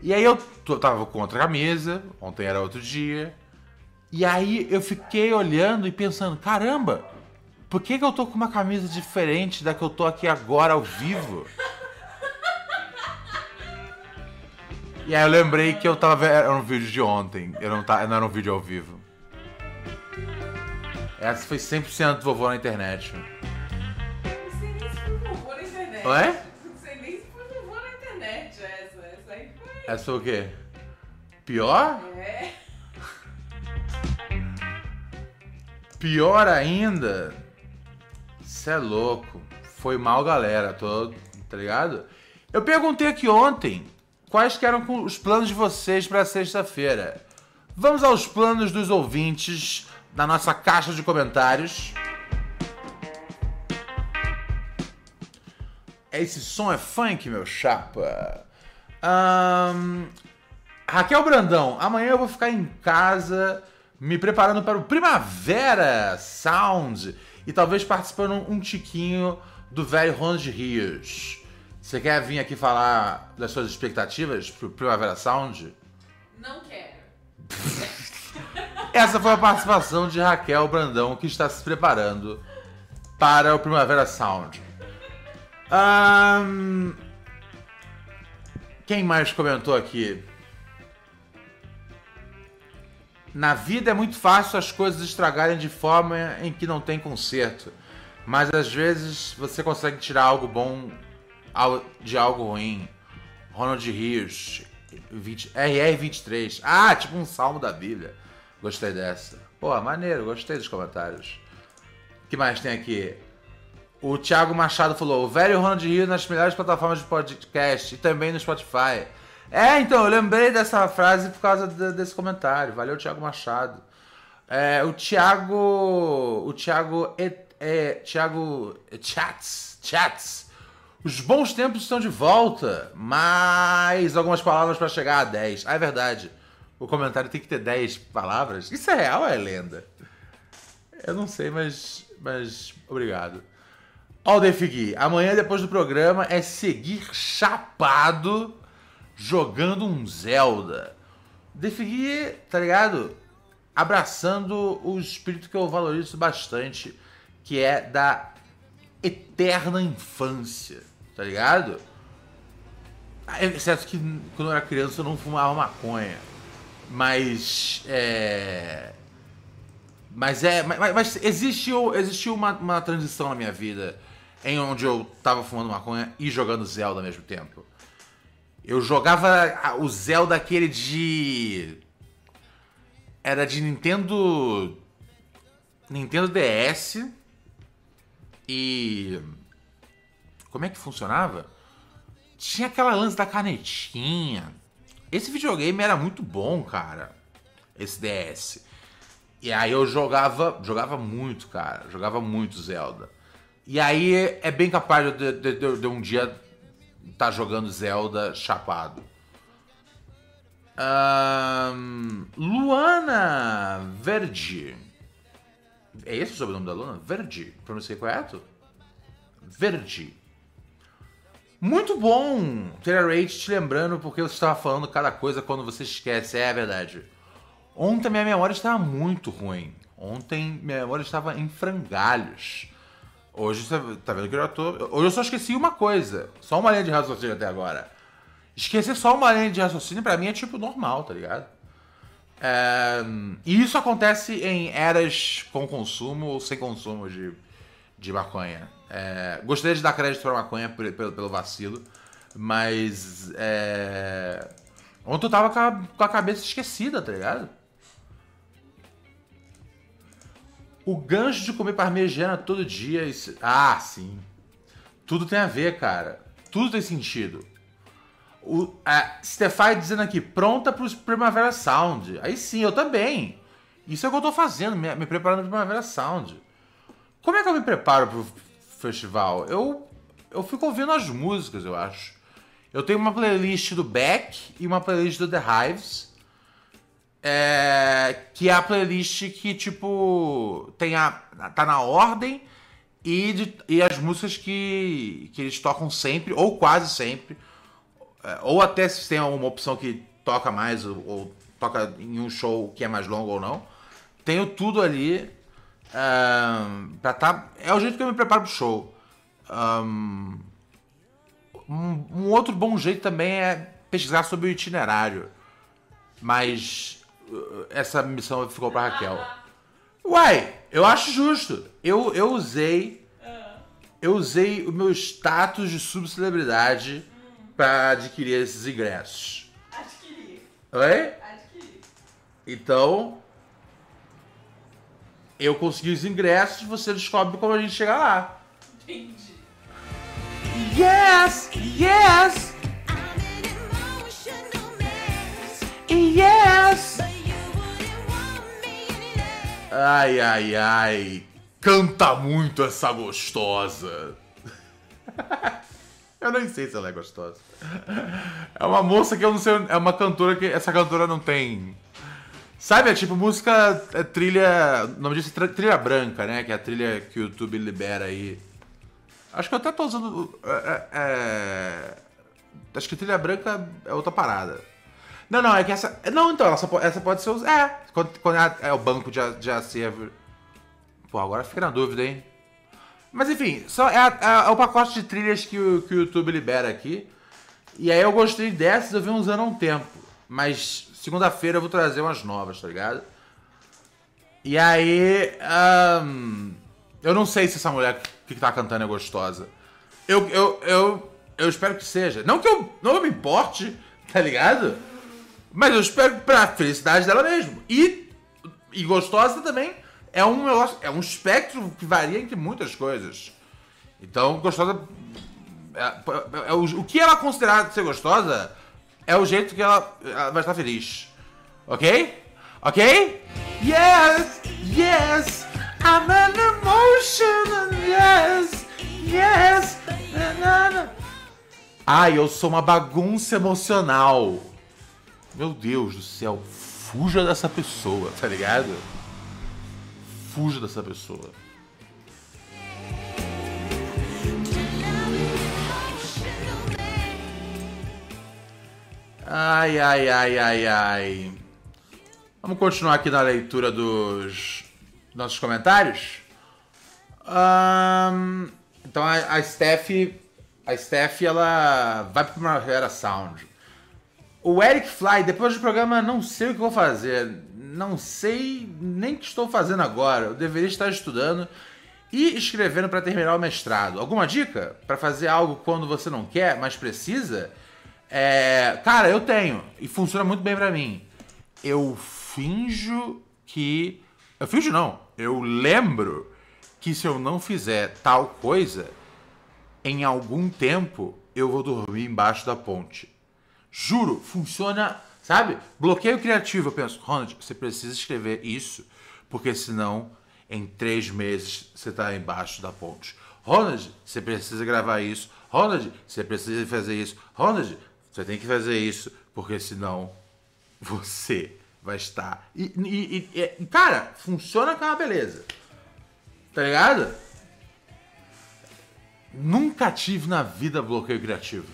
E aí eu tava com outra camisa, ontem era outro dia. E aí eu fiquei olhando e pensando, caramba, por que, que eu tô com uma camisa diferente da que eu tô aqui agora ao vivo? E aí eu lembrei que eu tava vendo. Era um vídeo de ontem. Eu não, tá, não era um vídeo ao vivo. Essa foi 100% vovô na internet. Foi vovô na internet. Ué? Não sei nem se foi vovô na internet essa. Essa. Essa foi o quê? Pior? É. Pior ainda. Cê é louco. Foi mal, galera. Tô. Tá ligado? Eu perguntei aqui ontem quais que eram os planos de vocês pra sexta-feira. Vamos aos planos dos ouvintes da nossa caixa de comentários. Esse som é funk, meu chapa. Ahn, Raquel Brandão, amanhã eu vou ficar em casa me preparando para o Primavera Sound e talvez participando um tiquinho do velho Ronald Rios. Você quer vir aqui falar das suas expectativas pro Primavera Sound? Não quero. Essa foi a participação de Raquel Brandão, que está se preparando para o Primavera Sound. Ahn, Quem mais comentou aqui? Na vida é muito fácil as coisas estragarem de forma em que não tem conserto. Mas às vezes você consegue tirar algo bom de algo ruim. Ronald Rios, 20 RR23. Ah, tipo um salmo da Bíblia. Gostei dessa. Pô, maneiro, gostei dos comentários. O que mais tem aqui? O Thiago Machado falou: o velho Ronald Rios nas melhores plataformas de podcast e também no Spotify. É, então, eu lembrei dessa frase por causa de- desse comentário. Valeu, Thiago Machado. É, o Thiago. O Thiago. É, é, Thiago. Chats. Chats. Os bons tempos estão de volta. Mais algumas palavras para chegar a 10. Ah, é verdade. O comentário tem que ter 10 palavras. Isso é real ou é lenda? Eu não sei, mas. Mas. Obrigado. Ó, o Defigui. Amanhã, depois do programa, é seguir chapado jogando um Zelda. Defigui, tá ligado? Abraçando o espírito que eu valorizo bastante, que é da eterna infância, tá ligado? Ah, Exceto que quando eu era criança eu não fumava maconha. Mas. É. Mas é. Mas, mas existiu, existiu uma, uma transição na minha vida em onde eu tava fumando maconha e jogando Zelda ao mesmo tempo. Eu jogava o Zelda aquele de. Era de Nintendo. Nintendo DS. E. Como é que funcionava? Tinha aquela lance da canetinha. Esse videogame era muito bom, cara. Esse DS. E aí eu jogava, jogava muito, cara. Jogava muito Zelda. E aí é bem capaz de, de- de- de um dia estar jogando Zelda chapado. Ahn, Luana Verde. É esse o sobrenome da Luana? Verde. Pronunciei correto? Verde. Muito bom a Rage te lembrando porque você estava falando cada coisa quando você esquece. É verdade. Ontem minha memória estava muito ruim. Ontem minha memória estava em frangalhos. Hoje você tá vendo que eu já tô. Hoje eu só esqueci uma coisa. Só uma linha de raciocínio até agora. Esquecer só uma linha de raciocínio pra mim é tipo normal, tá ligado? É, E isso acontece em eras com consumo ou sem consumo de, de maconha. É, gostaria de dar crédito pra maconha pelo, pelo vacilo, mas. É, ontem eu tava com a, com a cabeça esquecida, tá ligado? O gancho de comer parmegiana todo dia. isso- Ah, sim. Tudo tem a ver, cara. Tudo tem sentido. O a Stefai dizendo aqui, pronta pro Primavera Sound. Aí sim, eu também. Isso é o que eu tô fazendo, me, me preparando pro Primavera Sound. Como é que eu me preparo pro festival? Eu, eu fico ouvindo as músicas, eu acho. Eu tenho uma playlist do Beck e uma playlist do The Hives. É, que é a playlist que, tipo, tem a, tá na ordem e, de- e as músicas que, que eles tocam sempre, ou quase sempre. É, ou até se tem alguma opção que toca mais, ou, ou toca em um show que é mais longo ou não. Tenho tudo ali. ahn, pra tá, é o jeito que eu me preparo pro show. Um, um outro bom jeito também é pesquisar sobre o itinerário. Mas essa missão ficou pra Raquel. Uai, eu acho justo. Eu, eu usei. Eu usei o meu status de subcelebridade pra adquirir esses ingressos. Adquirir. Oi? Adquirir. Então. Eu consegui os ingressos, você descobre como a gente chega lá. Entendi. Yes! Yes! Yes! Ai, ai, ai. Canta muito essa gostosa. eu nem sei se ela é gostosa. É uma moça que eu não sei. É uma cantora que. Essa cantora não tem. Sabe, é tipo música. É trilha. O nome disso é tri- trilha branca, né? Que é a trilha que o YouTube libera aí. Acho que eu até tô usando. é, é, é, acho que trilha branca é outra parada. Não, não, é que essa. Não, então, essa, essa pode ser. us- É, quando, quando é, é o banco de, de acervo. Pô, agora fica na dúvida, hein? Mas enfim, só é, a- é o pacote de trilhas que o, que o YouTube libera aqui. E aí eu gostei dessas, eu venho usando há um tempo. Mas segunda-feira eu vou trazer umas novas, tá ligado? E aí. eu não sei se essa mulher que, que tá cantando é gostosa. Eu, eu, eu, eu espero que seja. Não que eu não me importe, tá ligado? Mas eu espero pra felicidade dela mesmo. E, e gostosa também é um é um espectro que varia entre muitas coisas. Então, gostosa. É, é- é o, o que ela considerar ser gostosa é o jeito que ela, ela vai estar feliz. Ok? Ok? Yes! Yes! I'm an emotion! Yes! Yes! Na. Ai, eu sou uma bagunça emocional. Meu Deus do céu, fuja dessa pessoa, tá ligado? Fuja dessa pessoa. Ai, ai, ai, ai, ai. Vamos continuar aqui na leitura dos nossos comentários. Ahn, então a, a Steph, a Steph, ela vai para Primavera Sound. O Eric Fly, depois do programa, não sei o que vou fazer. Não sei nem o que estou fazendo agora. Eu deveria estar estudando e escrevendo para terminar o mestrado. Alguma dica para fazer algo quando você não quer, mas precisa? É, cara, eu tenho e funciona muito bem para mim. Eu finjo que, eu finjo não. Eu lembro que se eu não fizer tal coisa, em algum tempo eu vou dormir embaixo da ponte. Juro, funciona, sabe? Bloqueio criativo. Eu penso, Ronald, você precisa escrever isso, porque senão em três meses você está embaixo da ponte. Ronald, você precisa gravar isso. Ronald, você precisa fazer isso. Ronald, você tem que fazer isso, porque senão você vai estar. E, e- e- e- cara, funciona com uma beleza. Tá ligado? Nunca tive na vida bloqueio criativo.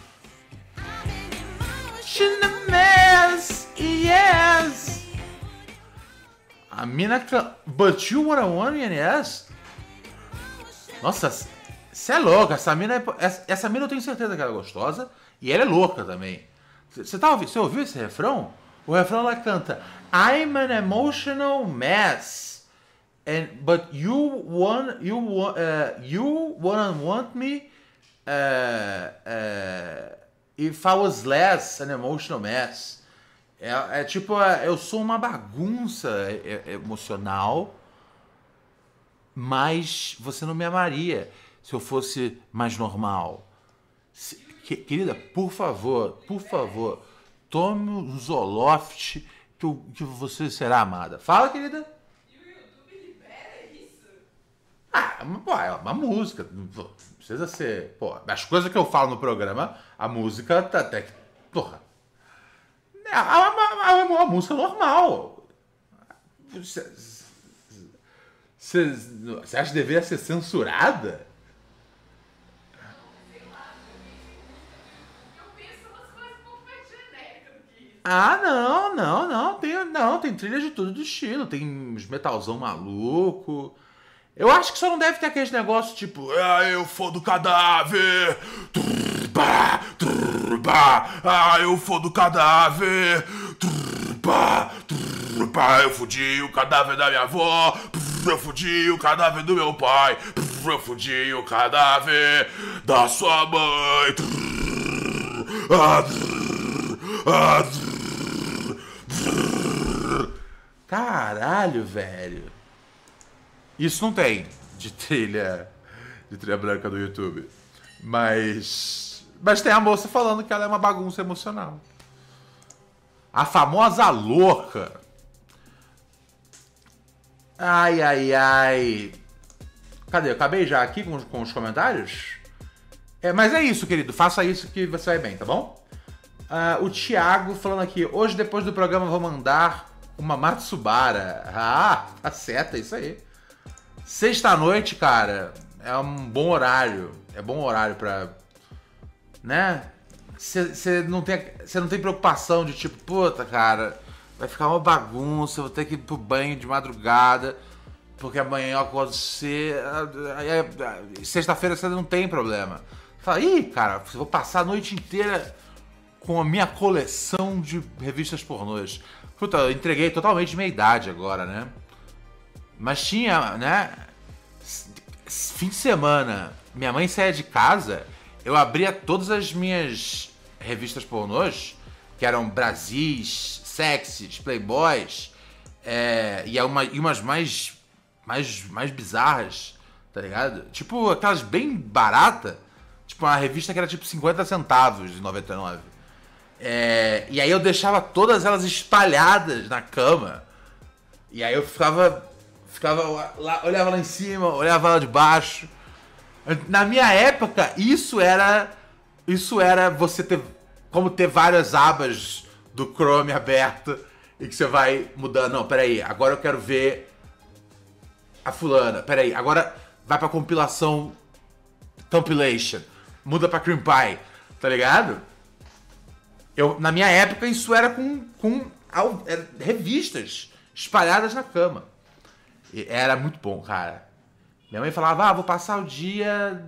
Mess, yes. A mina. can- But you wanna one yes? Nossa, você é louca. Essa mina, é, essa, essa mina eu tenho certeza que ela é gostosa. E ela é louca também. Você tá ouvi- você ouviu esse refrão? O refrão ela canta I'm an emotional mess. And, but you want you want uh, you wanna want me uh, uh, if I was less an emotional mess. É, é tipo, é, eu sou uma bagunça é- é- emocional, mas você não me amaria se eu fosse mais normal. Se- que- querida, por favor, por favor, tome o Zoloft que, eu- que você será amada. Fala, querida. E o YouTube libera isso? Ah, é uma música. Não precisa ser. Pô, as coisas que eu falo no programa, a música tá até que. Porra. É uma, música normal. Você acha que deveria ser censurada? Ah, não, não, não. Tem, não, tem trilha de tudo do estilo. Tem uns metalzão maluco. Eu acho que só não deve ter aqueles negócios tipo, ah, eu for do cadáver. Trrr, ah, eu for do cadáver. Trrr, trrr, eu fudi o cadáver da minha avó. Eu fudi o cadáver do meu pai. Eu fudi o cadáver da sua mãe. Caralho, velho. Isso não tem de trilha de trilha branca do YouTube. Mas mas tem a moça falando que ela é uma bagunça emocional. A famosa louca. Ai, ai, ai. Cadê? Eu acabei já aqui com, com os comentários? É, mas é isso, querido. Faça isso que você vai bem, tá bom? Ah, o Thiago falando aqui. Hoje, depois do programa, vou mandar uma Matsubara. Ah, tá certo, é isso aí. Sexta-noite, cara, é um bom horário. É bom horário pra. Né? Você não, tem- não tem preocupação de tipo, puta, cara, vai ficar uma bagunça, vou ter que ir pro banho de madrugada, porque amanhã eu acordo cedo. Sexta-feira você não tem problema. Fala, ih, cara, vou passar a noite inteira com a minha coleção de revistas pornôs. Puta, eu entreguei totalmente minha idade agora, né? Mas tinha, né? Fim de semana, minha mãe saía de casa, eu abria todas as minhas revistas pornôs, que eram Brasis, Sexys, Playboys, é, e, uma, e umas mais, mais, mais bizarras, tá ligado? Tipo, aquelas bem barata, tipo uma revista que era tipo 50 centavos de 99. É, e aí eu deixava todas elas espalhadas na cama. E aí eu ficava. Ficava lá, olhava lá em cima, olhava lá de baixo. Na minha época, isso era. Isso era você ter. Como ter várias abas do Chrome aberta e que você vai mudando. Não, peraí, agora eu quero ver a fulana. Peraí, agora vai pra compilação compilation. Muda pra Cream Pie, tá ligado? Eu, na minha época, isso era com, com revistas espalhadas na cama. E era muito bom, cara. Minha mãe falava, ah, vou passar o dia,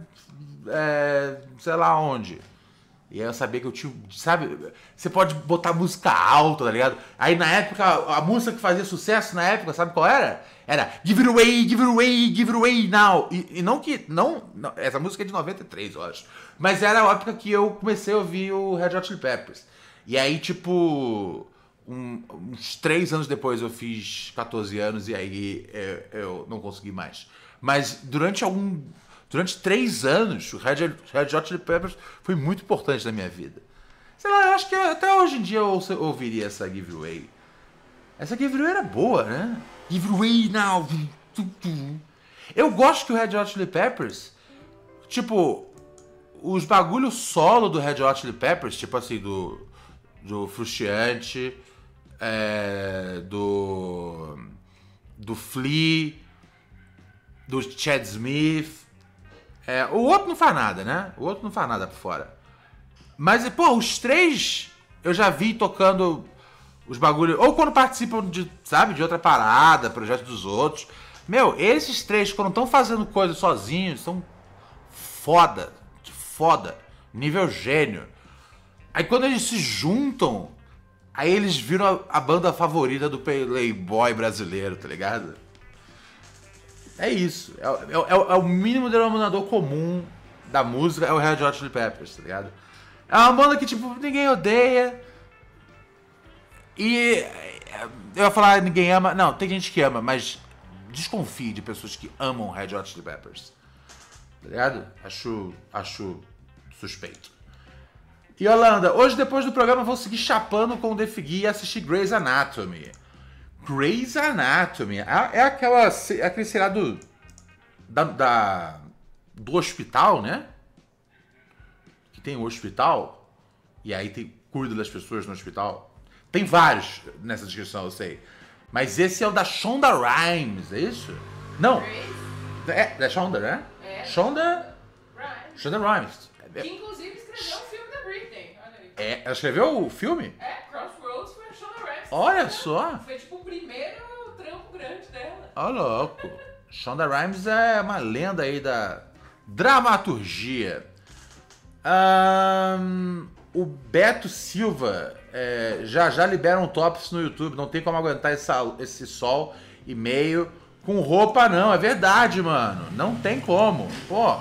é, sei lá onde. E aí eu sabia que eu tinha, sabe, você pode botar música alta, tá ligado? Aí na época, a música que fazia sucesso na época, sabe qual era? Era Give It Away, Give It Away, Give It Away Now. E, e não que, não, não, essa música é de 93, eu acho. Mas era a época que eu comecei a ouvir o Red Hot Chili Peppers. E aí, tipo, um- uns três anos depois eu fiz 14 anos e aí é, eu não consegui mais. Mas durante algum. Durante três anos, o Red, Red Hot Chili Peppers foi muito importante na minha vida. Sei lá, eu acho que até hoje em dia eu ouviria essa giveaway. Essa giveaway era boa, né? Give it away now. Eu gosto que o Red Hot Chili Peppers, tipo, os bagulhos solo do Red Hot Chili Peppers, tipo assim, do, do Frustiante, é, do, do Flea, do Chad Smith. É, o outro não faz nada, né? O outro não faz nada por fora. Mas, pô, os três eu já vi tocando os bagulhos. Ou quando participam de, sabe, de outra parada, projeto dos outros. Meu, esses três, quando estão fazendo coisa sozinhos, são foda. Foda. Nível gênio. Aí quando eles se juntam, aí eles viram a, a banda favorita do Playboy brasileiro, tá ligado? É isso. É, é, é, é o mínimo denominador comum da música, é o Red Hot Chili Peppers, tá ligado? É uma banda que, tipo, ninguém odeia. E eu ia falar ninguém ama. Não, tem gente que ama, mas desconfie de pessoas que amam Red Hot Chili Peppers. Tá ligado? Acho, acho suspeito. E Holanda, hoje depois do programa vou seguir chapando com o Defigui e assistir Grey's Anatomy. Grey's Anatomy é, é aquela, é aquele seriado da, da, do hospital, né? Que tem o um hospital e aí tem, cuida das pessoas no hospital. Tem vários nessa descrição, eu sei. Mas esse é o da Shonda Rhimes, é isso? Não. É, da Shonda, né? É. Shonda. Right. Shonda Rhimes. Que inclusive escreveu o filme da Britney. Olha aí. É, ela escreveu o filme? É, Crossroads foi a Shonda Rhimes. Olha só. Foi tipo o primeiro trampo grande dela. Ó, louco. Shonda Rhimes é uma lenda aí da dramaturgia. Ahn, o Beto Silva é, já já libera um tops no YouTube. Não tem como aguentar essa- esse sol e meio com roupa, não. É verdade, mano. Não tem como. Pô,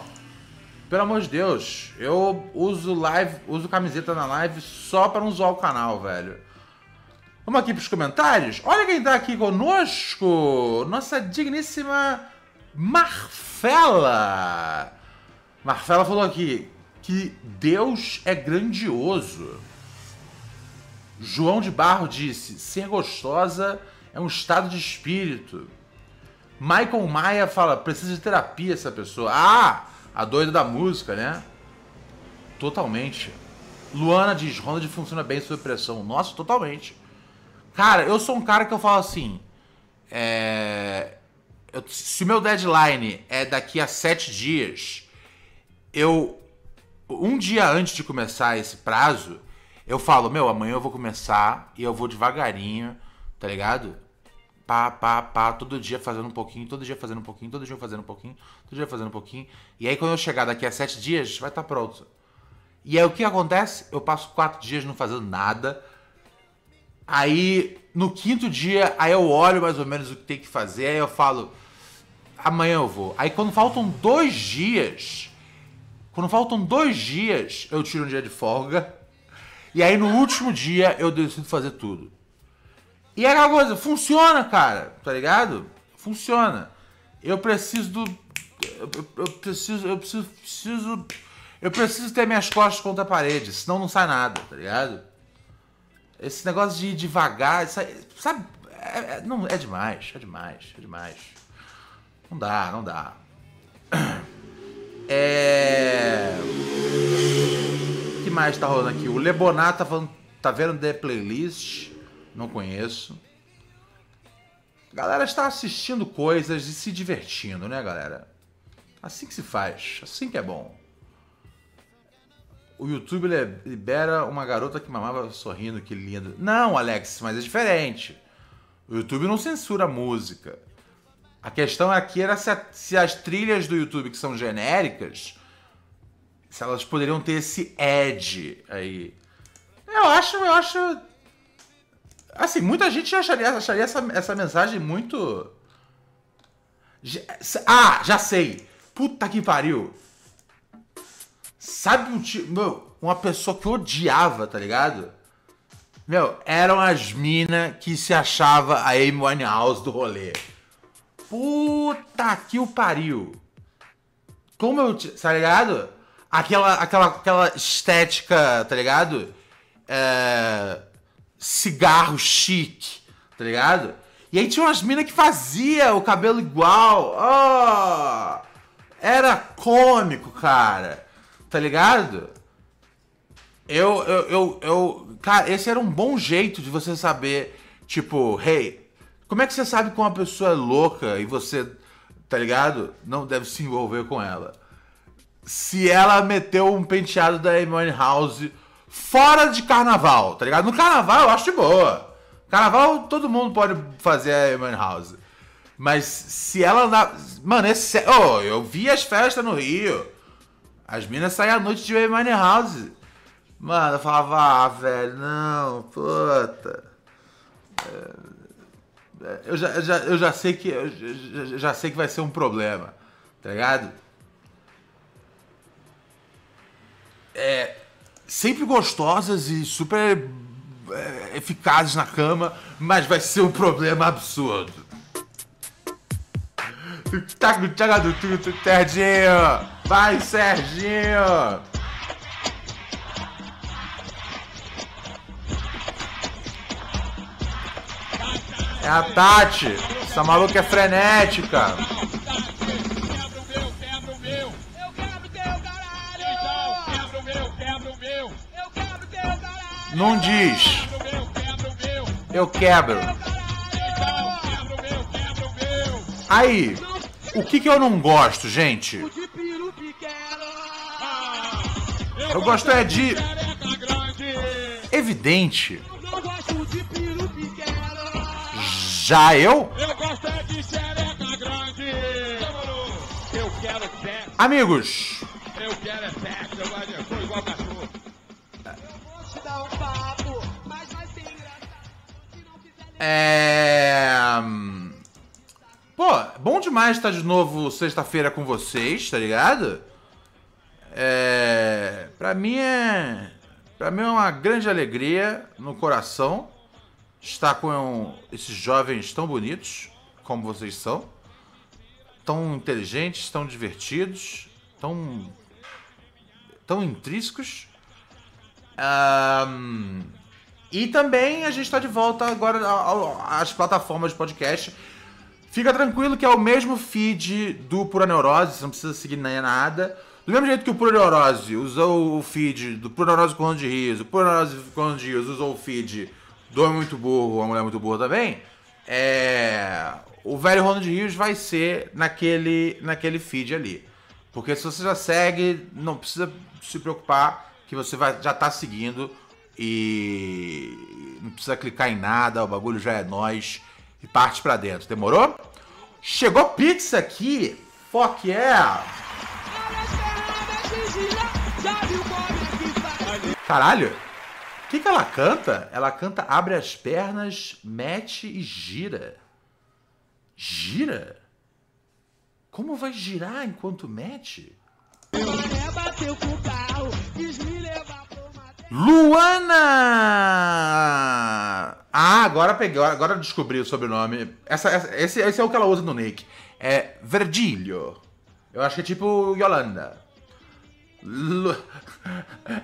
pelo amor de Deus. Eu uso live, uso camiseta na live só pra não zoar o canal, velho. Vamos aqui pros comentários. Olha quem tá aqui conosco. Nossa digníssima Marfela. Marfela falou aqui que Deus é grandioso. João de Barro disse: ser gostosa é um estado de espírito. Michael Maia fala: precisa de terapia essa pessoa. Ah, a doida da música, né? Totalmente. Luana diz: Ronald funciona bem sob pressão. Nossa, totalmente. Cara, eu sou um cara que eu falo assim. É, eu- se o meu deadline é daqui a sete dias, eu. Um dia antes de começar esse prazo, eu falo: Meu, amanhã eu vou começar e eu vou devagarinho, tá ligado? Pá, pá, pá, todo dia fazendo um pouquinho, todo dia fazendo um pouquinho, todo dia fazendo um pouquinho, todo dia fazendo um pouquinho. E aí quando eu chegar daqui a sete dias, vai estar pronto. E aí o que acontece? Eu passo quatro dias não fazendo nada. Aí no quinto dia, aí eu olho mais ou menos o que tem que fazer, aí eu falo, amanhã eu vou. Aí quando faltam dois dias, quando faltam dois dias, eu tiro um dia de folga. E aí no último dia eu decido fazer tudo. E é aquela coisa, funciona, cara, tá ligado? Funciona. Eu preciso do. Eu, eu- eu preciso. Eu preciso, preciso. Eu preciso ter minhas costas contra a parede, senão não sai nada, tá ligado? Esse negócio de devagar, sabe? É, é- não, é demais, é demais, é demais. Não dá, não dá. É. O que mais tá rolando aqui? O Lebonato tá falando. Tá vendo The Playlist? Não conheço. A galera está assistindo coisas e se divertindo, né, galera? Assim que se faz, assim que é bom. O YouTube li- libera uma garota que mamava sorrindo, que lindo. Não, Alex, mas é diferente. O YouTube não censura a música. A questão aqui era se, a- se as trilhas do YouTube que são genéricas, se elas poderiam ter esse edge aí. Eu acho, eu acho. Assim, muita gente acharia, acharia essa, essa mensagem muito. Ah, já sei! Puta que pariu! Sabe um tipo. Meu, uma pessoa que eu odiava, tá ligado? Meu, eram as minas que se achava a Amy Winehouse do rolê. Puta que o pariu! Como eu. Tá ligado? Aquela, aquela, aquela estética, tá ligado? É, cigarro chique, tá ligado? E aí tinha umas minas que fazia o cabelo igual. Oh, era cômico, cara. Tá ligado? Eu, eu, eu, eu. Cara, esse era um bom jeito de você saber, tipo, hey, como é que você sabe que uma pessoa é louca e você, tá ligado? Não deve se envolver com ela. Se ela meteu um penteado da Amy House fora de carnaval, tá ligado? No carnaval eu acho de boa. Carnaval todo mundo pode fazer a Amy House. Mas se ela. Mano, sério. Oh, eu vi as festas no Rio. As minas saíam à noite de Amy House. Mano, eu falava, ah, velho, não, puta. É, Eu já, já, eu já sei que. Eu já, já sei que vai ser um problema. Tá ligado? É. Sempre gostosas e super é, eficazes na cama, mas vai ser um problema absurdo. Tá tchaga tudo, Serginho! Vai, Serginho! É a Tati! Essa maluca é frenética! Não diz! Eu quebro! Aí, o que que eu não gosto, gente? Eu gosto é de evidente. Já eu? Eu gosto é de xereca grande. Eu quero sexo, Amigos, eu quero é sexo. Eu gosto de- eu igual cachorro. Vou te dar um papo, mas vai ser engraçado se não nem é. Pô, bom demais estar de novo sexta-feira com vocês, tá ligado? É. Pra mim é. Pra mim é uma grande alegria no coração estar com esses jovens tão bonitos como vocês são. Tão inteligentes, tão divertidos, tão. tão intrínsecos. Ahn, e também a gente está de volta agora às plataformas de podcast. Fica tranquilo que é o mesmo feed do Pura Neurose, você não precisa seguir nada. Do mesmo jeito que o Pura Neurose usou o feed do Pura Neurose com Ronald de Rios, o Pura Neurose com Ronald de Rios usou o feed do Homem Muito Burro, a Mulher Muito Burra também, é... o velho Ronald Rios vai ser naquele, naquele feed ali. Porque se você já segue, não precisa se preocupar que você vai, já tá seguindo e não precisa clicar em nada, o bagulho já é nós e parte pra dentro. Demorou? Chegou pizza aqui. Fuck yeah! Caralho! O que, que ela canta? Ela canta abre as pernas, mete e gira. Gira? Como vai girar enquanto mete? Luana! Ah, agora peguei, agora descobri o sobrenome. Essa, essa- esse, esse é o que ela usa no nick. É Virgílio. Eu acho que é tipo Yolanda. Lu...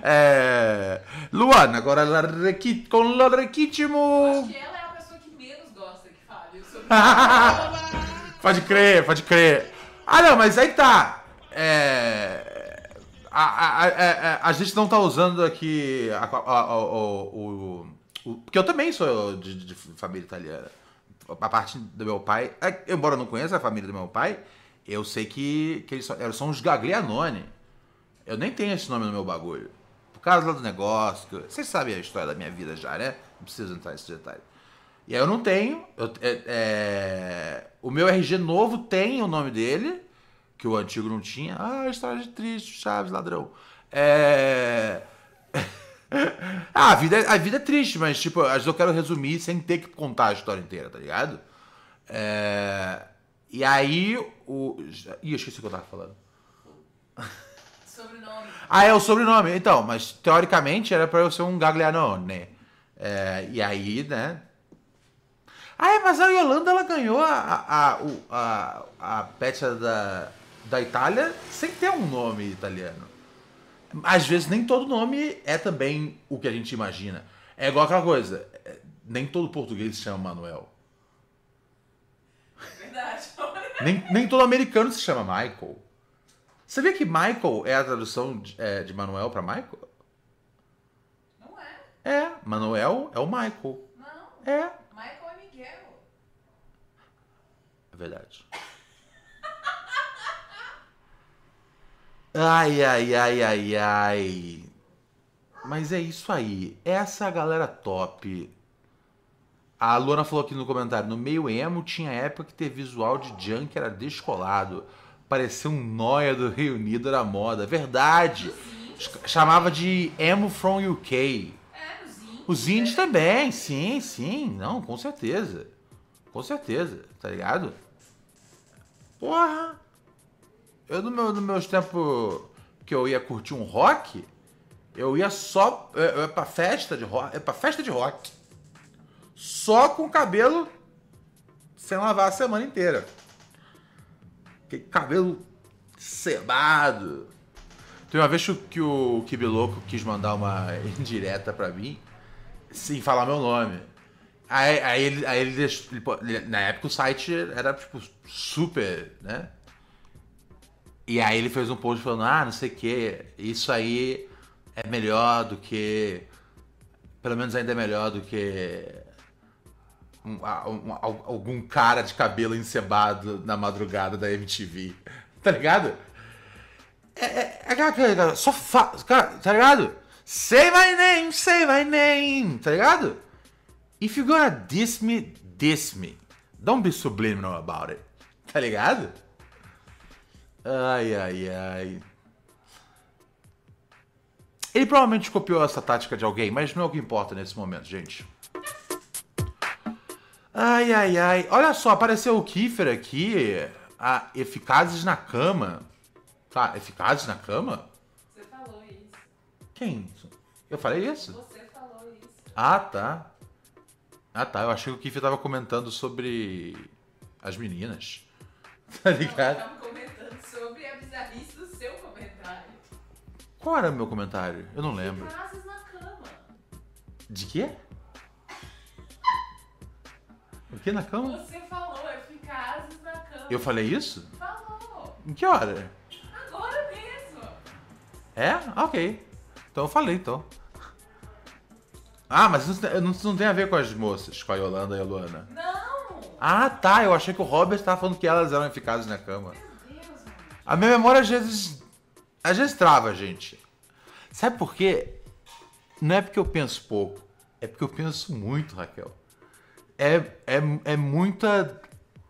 É... Luana, agora la requi... com o requítimo. Acho que ela é a pessoa que menos gosta que fale sobre Pode crer, pode crer. Ah, não, mas aí tá. É. A, a, a, a- a gente não tá usando aqui o, o- Porque eu também sou de, de família italiana. A parte do meu pai. é, Embora eu não conheça a família do meu pai, eu sei que, que eles, são, eles são os Gaglianoni. Eu nem tenho esse nome no meu bagulho. Por causa lá do negócio. que- Vocês sabem a história da minha vida já, né? Não preciso entrar nesse detalhe. E aí eu não tenho. eu- é- é, o meu RG novo tem o nome dele, que o antigo não tinha. Ah, história de triste, Chaves, ladrão. É. ah, a vida, é- a vida é triste, mas tipo, às vezes eu quero resumir sem ter que contar a história inteira, tá ligado? É, E aí o. Ih, eu esqueci o que eu tava falando. sobrenome. Ah, é o sobrenome. Então, mas teoricamente era pra eu ser um Gaglianone. É, e aí, né? Ah, é, mas a Yolanda ela ganhou a, a, a, a, a da, da Itália sem ter um nome italiano. Às vezes nem todo nome é também o que a gente imagina. É igual aquela coisa. é, Nem todo português se chama Manuel. verdade. Nem, nem todo americano se chama Michael. Sabia que Michael é a tradução de, é, de Manuel pra Michael? Não é? É, Manuel é o Michael. Não. É. Michael é Miguel. É verdade. Ai, ai, ai, ai, ai. Mas é isso aí. Essa é a galera top. A Luana falou aqui no comentário: no meio emo tinha época que ter visual de junk era descolado. Parecia um noia do Rio Unido era moda. Verdade. Ch- Chamava de emo from UK. É, os índios. Os indies também, sim, sim. Não, com certeza. Com certeza, tá ligado? Porra! Eu no meu, no meus tempos que eu ia curtir um rock, eu ia só. Eu ia pra festa de rock. É pra festa de rock. Só com o cabelo sem lavar a semana inteira. Aquele cabelo cebado. Tem uma vez que o- que o Kibi Louco quis mandar uma indireta pra mim, sem falar meu nome. Aí, aí ele, aí ele, deixou- ele- Na época o site era, tipo, super, né? E aí ele fez um post falando, ah, não sei o que, isso aí é melhor do que. Pelo menos ainda é melhor do que. Um- um- al- algum cara de cabelo encebado na madrugada da MTV. Tá ligado? É, é, é coisa, só fa... Cara, tá ligado? Say my name, say my name, tá ligado? If you're gonna diss me, diss me. Don't be subliminal about it. Tá ligado? Ai, ai, ai. Ele provavelmente copiou essa tática de alguém, mas não é o que importa nesse momento, gente. Ai, ai, ai. Olha só, apareceu o Kiefer aqui. Ah, eficazes na cama. Tá, eficazes na cama? Você falou isso. Quem? Eu falei isso? Você falou isso. Ah, tá. Ah, tá. Eu achei que o Kiefer tava comentando sobre as meninas. Tá Não, ligado? estamos comentando sobre a bizarrice do seu comentário. Qual era o meu comentário? Eu não lembro. Frases na cama. De quê? O que na cama? Você falou eficazes na cama. Eu falei isso? Falou. Em que hora? Agora mesmo. É? Ah, Ok. Então eu falei, então. Ah, mas isso não, isso não tem a ver com as moças, com a Yolanda e a Luana. Não. Ah, tá. Eu achei que o Robert tava falando que elas eram eficazes na cama. Meu Deus, mano. A minha memória às vezes. Às vezes trava, gente. Sabe por quê? Não é porque eu penso pouco. É porque eu penso muito, Raquel. É, é, é muita.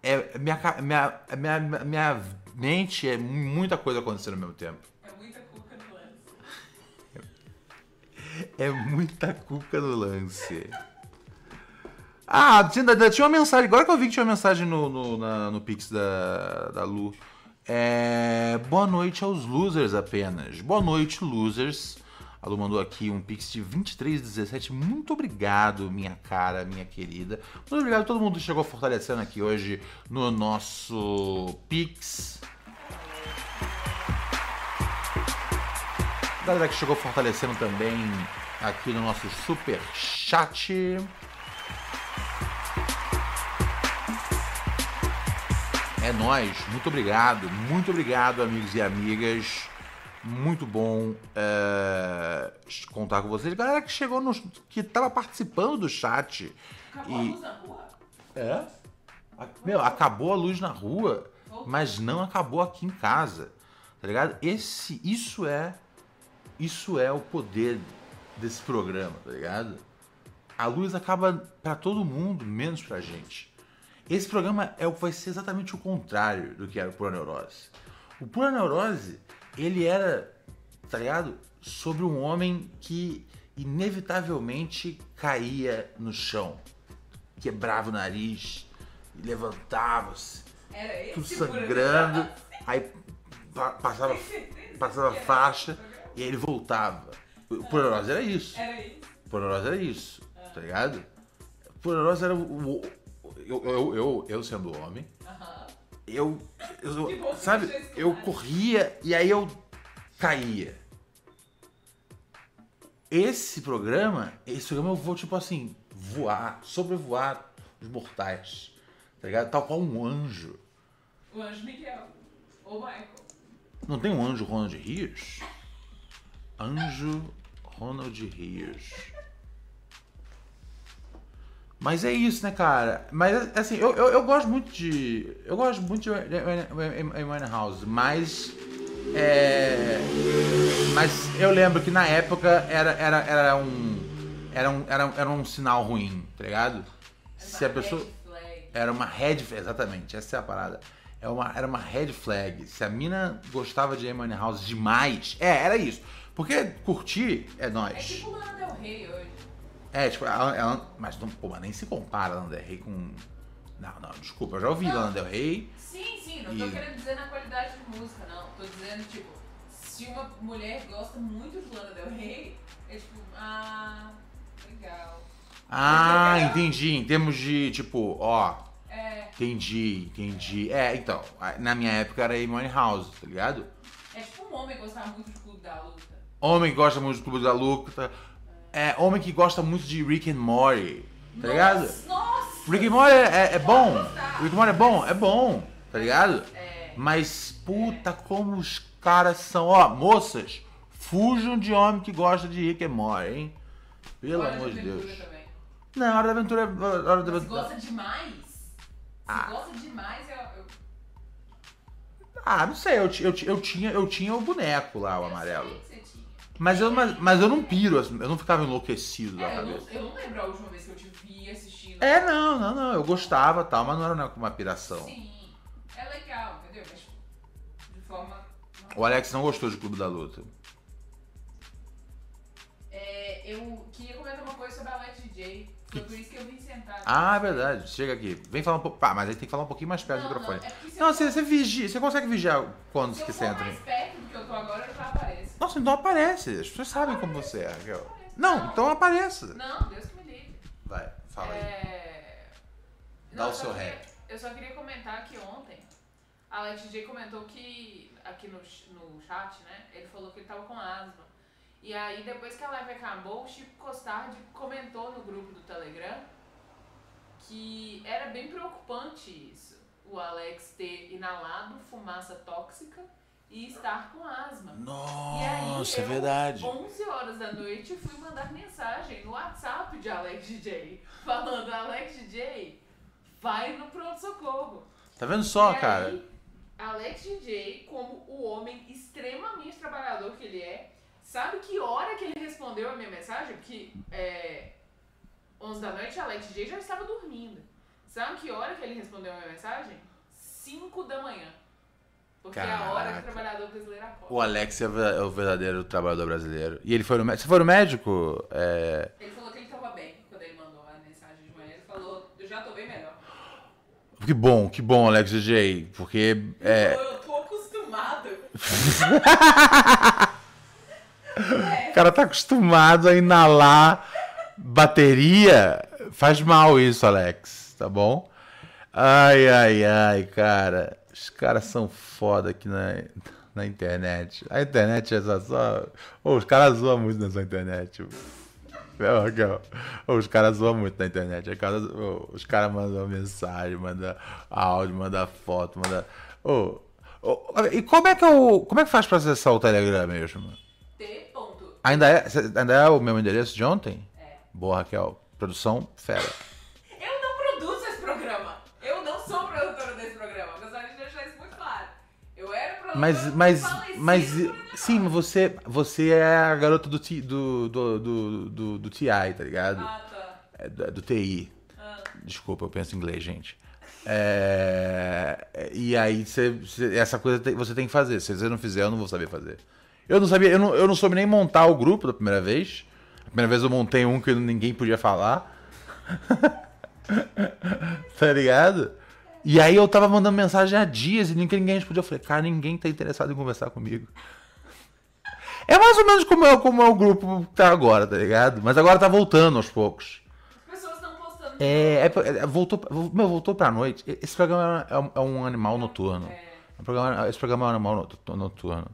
É, minha, minha, minha, minha mente é muita coisa acontecendo ao mesmo tempo. É muita cuca no lance. É muita cuca no lance. Ah, tinha, tinha uma mensagem. Agora que eu vi que tinha uma mensagem no, no, na- no Pix da, da Lu. É, boa noite aos losers apenas. Boa noite, losers. A Lu mandou aqui um Pix de 2317. Muito obrigado, minha cara, minha querida. Muito obrigado a todo mundo que chegou fortalecendo aqui hoje no nosso Pix. Galera que chegou fortalecendo também aqui no nosso super chat. É nóis, muito obrigado, muito obrigado, amigos e amigas. Muito bom é, contar com vocês. Galera que chegou no. que tava participando do chat. Acabou a E- luz na rua? é? A- Meu, acabou a luz na rua, mas não acabou aqui em casa. Tá ligado? Esse, isso é. Isso é o poder desse programa, tá ligado? A luz acaba pra todo mundo, menos pra gente. Esse programa é, o- vai ser exatamente o contrário do que era o Pura Neurose. O Pura Neurose, ele era, tá ligado? Sobre um homem que inevitavelmente caía no chão quebrava o nariz levantava-se, tudo sangrando, aí pa- passava, passava faixa e aí ele voltava. O Poderosa era isso. O Poderosa era isso, tá ligado? O Poderosa era o. eu, eu, eu, eu sendo homem. Eu. eu- sabe, eu corria e aí eu caía. Esse programa, esse programa eu vou, tipo assim, voar, sobrevoar os mortais. Tá ligado? Tal qual um anjo. O Anjo Miguel. Ou Michael. Não tem um anjo Ronald Rios? Anjo Ronald Rios. Mas é isso, né, cara? Mas, assim, eu, eu, eu gosto muito de. Eu gosto muito de Amy House, mas. É. Mas eu lembro que na época era, era, era um. Era um, era, era um sinal ruim, tá ligado? Se a pessoa. Flag. Era uma red exatamente, essa é a parada. É uma, era uma red flag. Se a mina gostava de Amy House demais, é, era isso. Porque curtir é É nós. tipo Lana Del Rey hoje. É, tipo, ela, ela- mas não, pô, mas nem se compara Lana Del Rey com. Não, não, desculpa, eu já ouvi Não. Lana Del Rey. Sim, sim, não tô E- querendo dizer na qualidade de música, não. Tô dizendo, tipo, se uma mulher gosta muito de Lana Del Rey, é tipo, ah, legal. Ah, entendi. Em termos de, tipo, ó, É, entendi, entendi. É, então, na minha época era Amy House, tá ligado? é tipo um homem gostar muito de Clube da Luta. Homem gosta muito do Clube da Luta. É, homem que gosta muito de Rick and Morty, tá ligado? Nossa, Nossa! Rick and Morty é, é bom. gostar. Rick and Morty é bom, é bom, tá ligado? É, Mas, puta, como os caras são. Ó, moças, fujam de homem que gosta de Rick and Morty, hein? Pelo Hora amor de Deus. Também. Não, Hora da Aventura é. Hora da Se Aventura. gosta demais, se Ah. gosta demais, eu, eu, Ah, não sei, eu, eu, eu, tinha, eu tinha o boneco lá, o amarelo. Mas eu, mas, mas eu não piro, assim, eu não ficava enlouquecido da É, eu, cabeça. não, eu não lembro a última vez que eu te vi assistindo. É, não, não, não. Eu gostava tal, mas não era uma- piração. Sim, é legal, entendeu? Mas tipo, de forma. O Alex não gostou de Clube da Luta. É, eu queria comentar uma coisa sobre a Alex DJ. Foi por isso que eu vim sentar. Ah, é verdade. Chega aqui. Vem falar um pouco. Pá, mas aí tem que falar um pouquinho mais perto Não, do microfone. não, é se Não, eu você, você vigia. Você consegue vigiar quando Se eu que você entra. mais perto do que eu tô agora, eu apareço. Nossa, então aparece. As pessoas sabem como você é, Raquel. Não, então apareça. Não, Deus que me livre. Vai, fala aí. É... Dá Não, o eu só seu queria- rap. Eu só queria comentar que ontem a Alex DJ comentou que, aqui no, ch- no chat, né? Ele falou que ele tava com asma. E aí, depois que a live acabou, o Chico Costardi comentou no grupo do Telegram que era bem preocupante isso. O Alex ter inalado fumaça tóxica e estar com asma. E aí, Nossa, é eu, verdade. 11 horas da noite, fui mandar mensagem no WhatsApp de Alex DJ, falando: Alex DJ, vai no pronto-socorro. Tá vendo só, E cara? Aí, Alex DJ, como o homem extremamente trabalhador que ele é, sabe que hora que ele respondeu a minha mensagem? Porque é, 11 da noite, Alex DJ já estava dormindo. Sabe que hora que ele respondeu a minha mensagem? 5 da manhã. Porque é a hora que Caraca. o trabalhador brasileiro acorda. O Alex é o é o verdadeiro trabalhador brasileiro. E ele foi no médico. Você foi no médico? É... Ele falou que ele tava bem quando ele mandou a mensagem de manhã. Ele falou, eu já tô bem melhor. Que bom, que bom, Alex DJ. Porque é. Eu, eu tô acostumado. O cara tá acostumado a inalar bateria. Faz mal isso, Alex, tá bom? Ai, ai, ai, cara. Os caras são foda aqui na, na internet. A internet é só. só... Ô, os caras zoam muito nessa internet. Meu, Raquel. Ô, Os caras zoam muito na internet. Os caras, ô, os caras mandam mensagem, mandam áudio, mandam foto, mandam. Ô, ô, e como é que eu. Como é que faz pra acessar o Telegram mesmo? T. Ainda é, ainda é o meu endereço de ontem? É. Boa, Raquel. Produção, fera. Eu não produzo esse programa. Eu não sou produtora desse programa. Gostaria de deixar isso muito claro. Eu era produtora Mas, mas, mas, sim, você, você é a garota do, T- do, do, do, do, do TI, tá ligado? Ah, tá. É, do, do TI. Ah. Desculpa, eu penso em inglês, gente. É, e aí, você, essa coisa tem- você tem que fazer. Se você não fizer, eu não vou saber fazer. Eu não sabia, eu não, eu não soube nem montar o grupo da primeira vez. A primeira vez eu montei um que ninguém podia falar. tá ligado? E aí eu tava mandando mensagem há dias e ninguém, ninguém respondia. Eu falei, cara, ninguém tá interessado em conversar comigo. É mais ou menos como é, como é o grupo que tá agora, tá ligado? Mas agora tá voltando aos poucos. As pessoas estão postando. É, é, é, voltou, meu, voltou pra noite. Esse programa é um, é um animal noturno. É. O programa- esse programa é um animal not- noturno.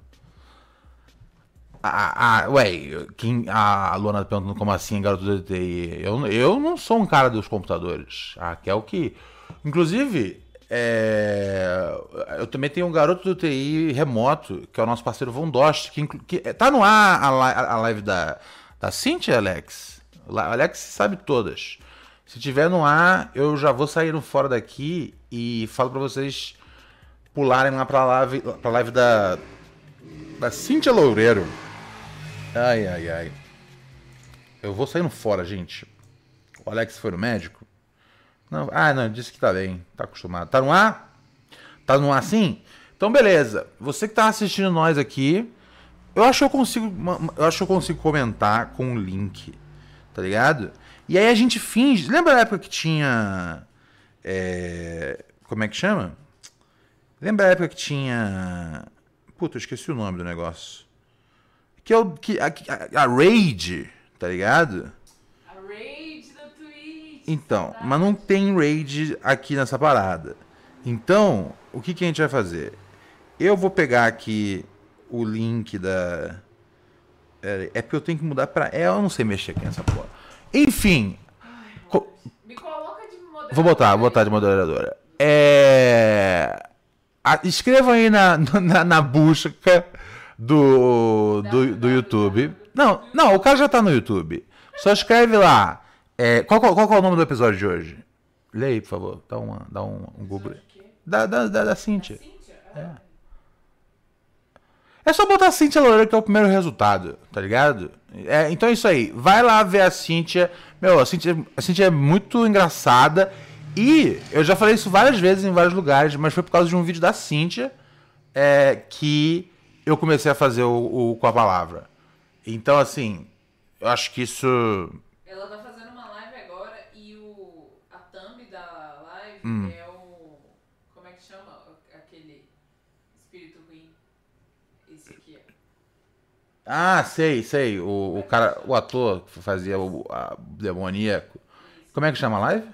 Ah, ah, ué, quem, a Luana tá perguntando como assim, garoto do TI. Eu, eu não sou um cara dos computadores. A Raquel que. Inclusive, é, eu também tenho um garoto do TI remoto, que é o nosso parceiro Von Dost, que, inclu- que tá no ar a, li- a live da, da Cintia, Alex. Alex sabe todas. Se tiver no ar, eu já vou sair fora daqui e falo pra vocês pularem lá pra live, pra live da, da Cintia Loureiro. Ai, ai, ai. Eu vou saindo fora, gente. O Alex foi no médico. Não, ah, não, disse que tá bem, tá acostumado. Tá no ar? Tá no ar sim? Então, beleza. Você que tá assistindo nós aqui, eu acho que eu consigo, eu acho que eu consigo comentar com o link, tá ligado? E aí a gente finge. Lembra a época que tinha. é, como é que chama? Lembra a época que tinha. Puta, eu esqueci o nome do negócio. Que é o. Que, a, a, a Raid, tá ligado? A raid do Twitch. Então, mas não tem raid aqui nessa parada. Então, o que, que a gente vai fazer? Eu vou pegar aqui o link da. É é porque eu tenho que mudar pra. É, eu não sei mexer aqui nessa porra. Enfim. co- Me coloca de moderador. Vou botar, vou botar de moderadora. É. a- Escreva aí na, na, na busca do, do, do YouTube. Não, não, o cara já tá no YouTube. Só escreve lá. É, qual, qual, qual que é o nome do episódio de hoje? Lê aí, por favor. Dá, uma, dá um, um Google. Da, da, da, da Cíntia. Cíntia? É só botar a Cíntia Loureiro que é o primeiro resultado, tá ligado? É, então é isso aí. Vai lá ver a Cíntia. Meu, a Cíntia, a Cíntia é muito engraçada. E eu já falei isso várias vezes em vários lugares, mas foi por causa de um vídeo da Cíntia é, que eu comecei a fazer o, o com a palavra. Então, assim, eu acho que isso. Ela tá fazendo uma live agora e o, a thumb da live Hum. é o. Como é que chama? Aquele espírito ruim. Esse aqui, ó. Ah, sei, sei. O, o cara, o ator que fazia o a, demoníaco. Como é que chama a live?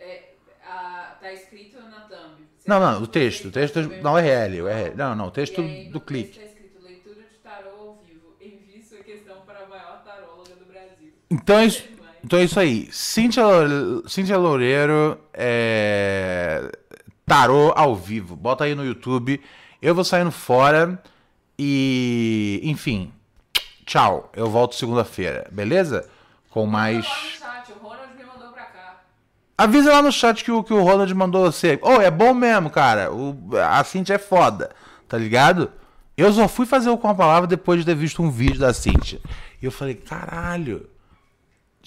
É, a- tá escrito na thumb. Você Não, não, o texto. O texto tá não, URL. O URL. Não, não, o texto aí, do clique. texto Tá escrito leitura de tarô ao vivo. Envie sua questão para a maior taróloga do Brasil. Então é isso, então é isso aí. Cíntia, Loure- Cíntia Loureiro, é... tarô ao vivo. Bota aí no YouTube. Eu vou saindo fora. E, enfim, tchau. Eu volto segunda-feira, beleza? Com mais. Lá no chat, o Ronald me mandou pra cá. Avisa lá no chat que o, que o Ronald mandou você. Oh, é bom mesmo, cara. O, a Cintia é foda, tá ligado? Eu só fui fazer o com a palavra depois de ter visto um vídeo da Cintia. E eu falei, caralho,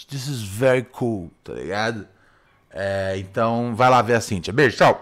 this is very cool, tá ligado? É, então, vai lá ver a Cintia. Beijo, tchau.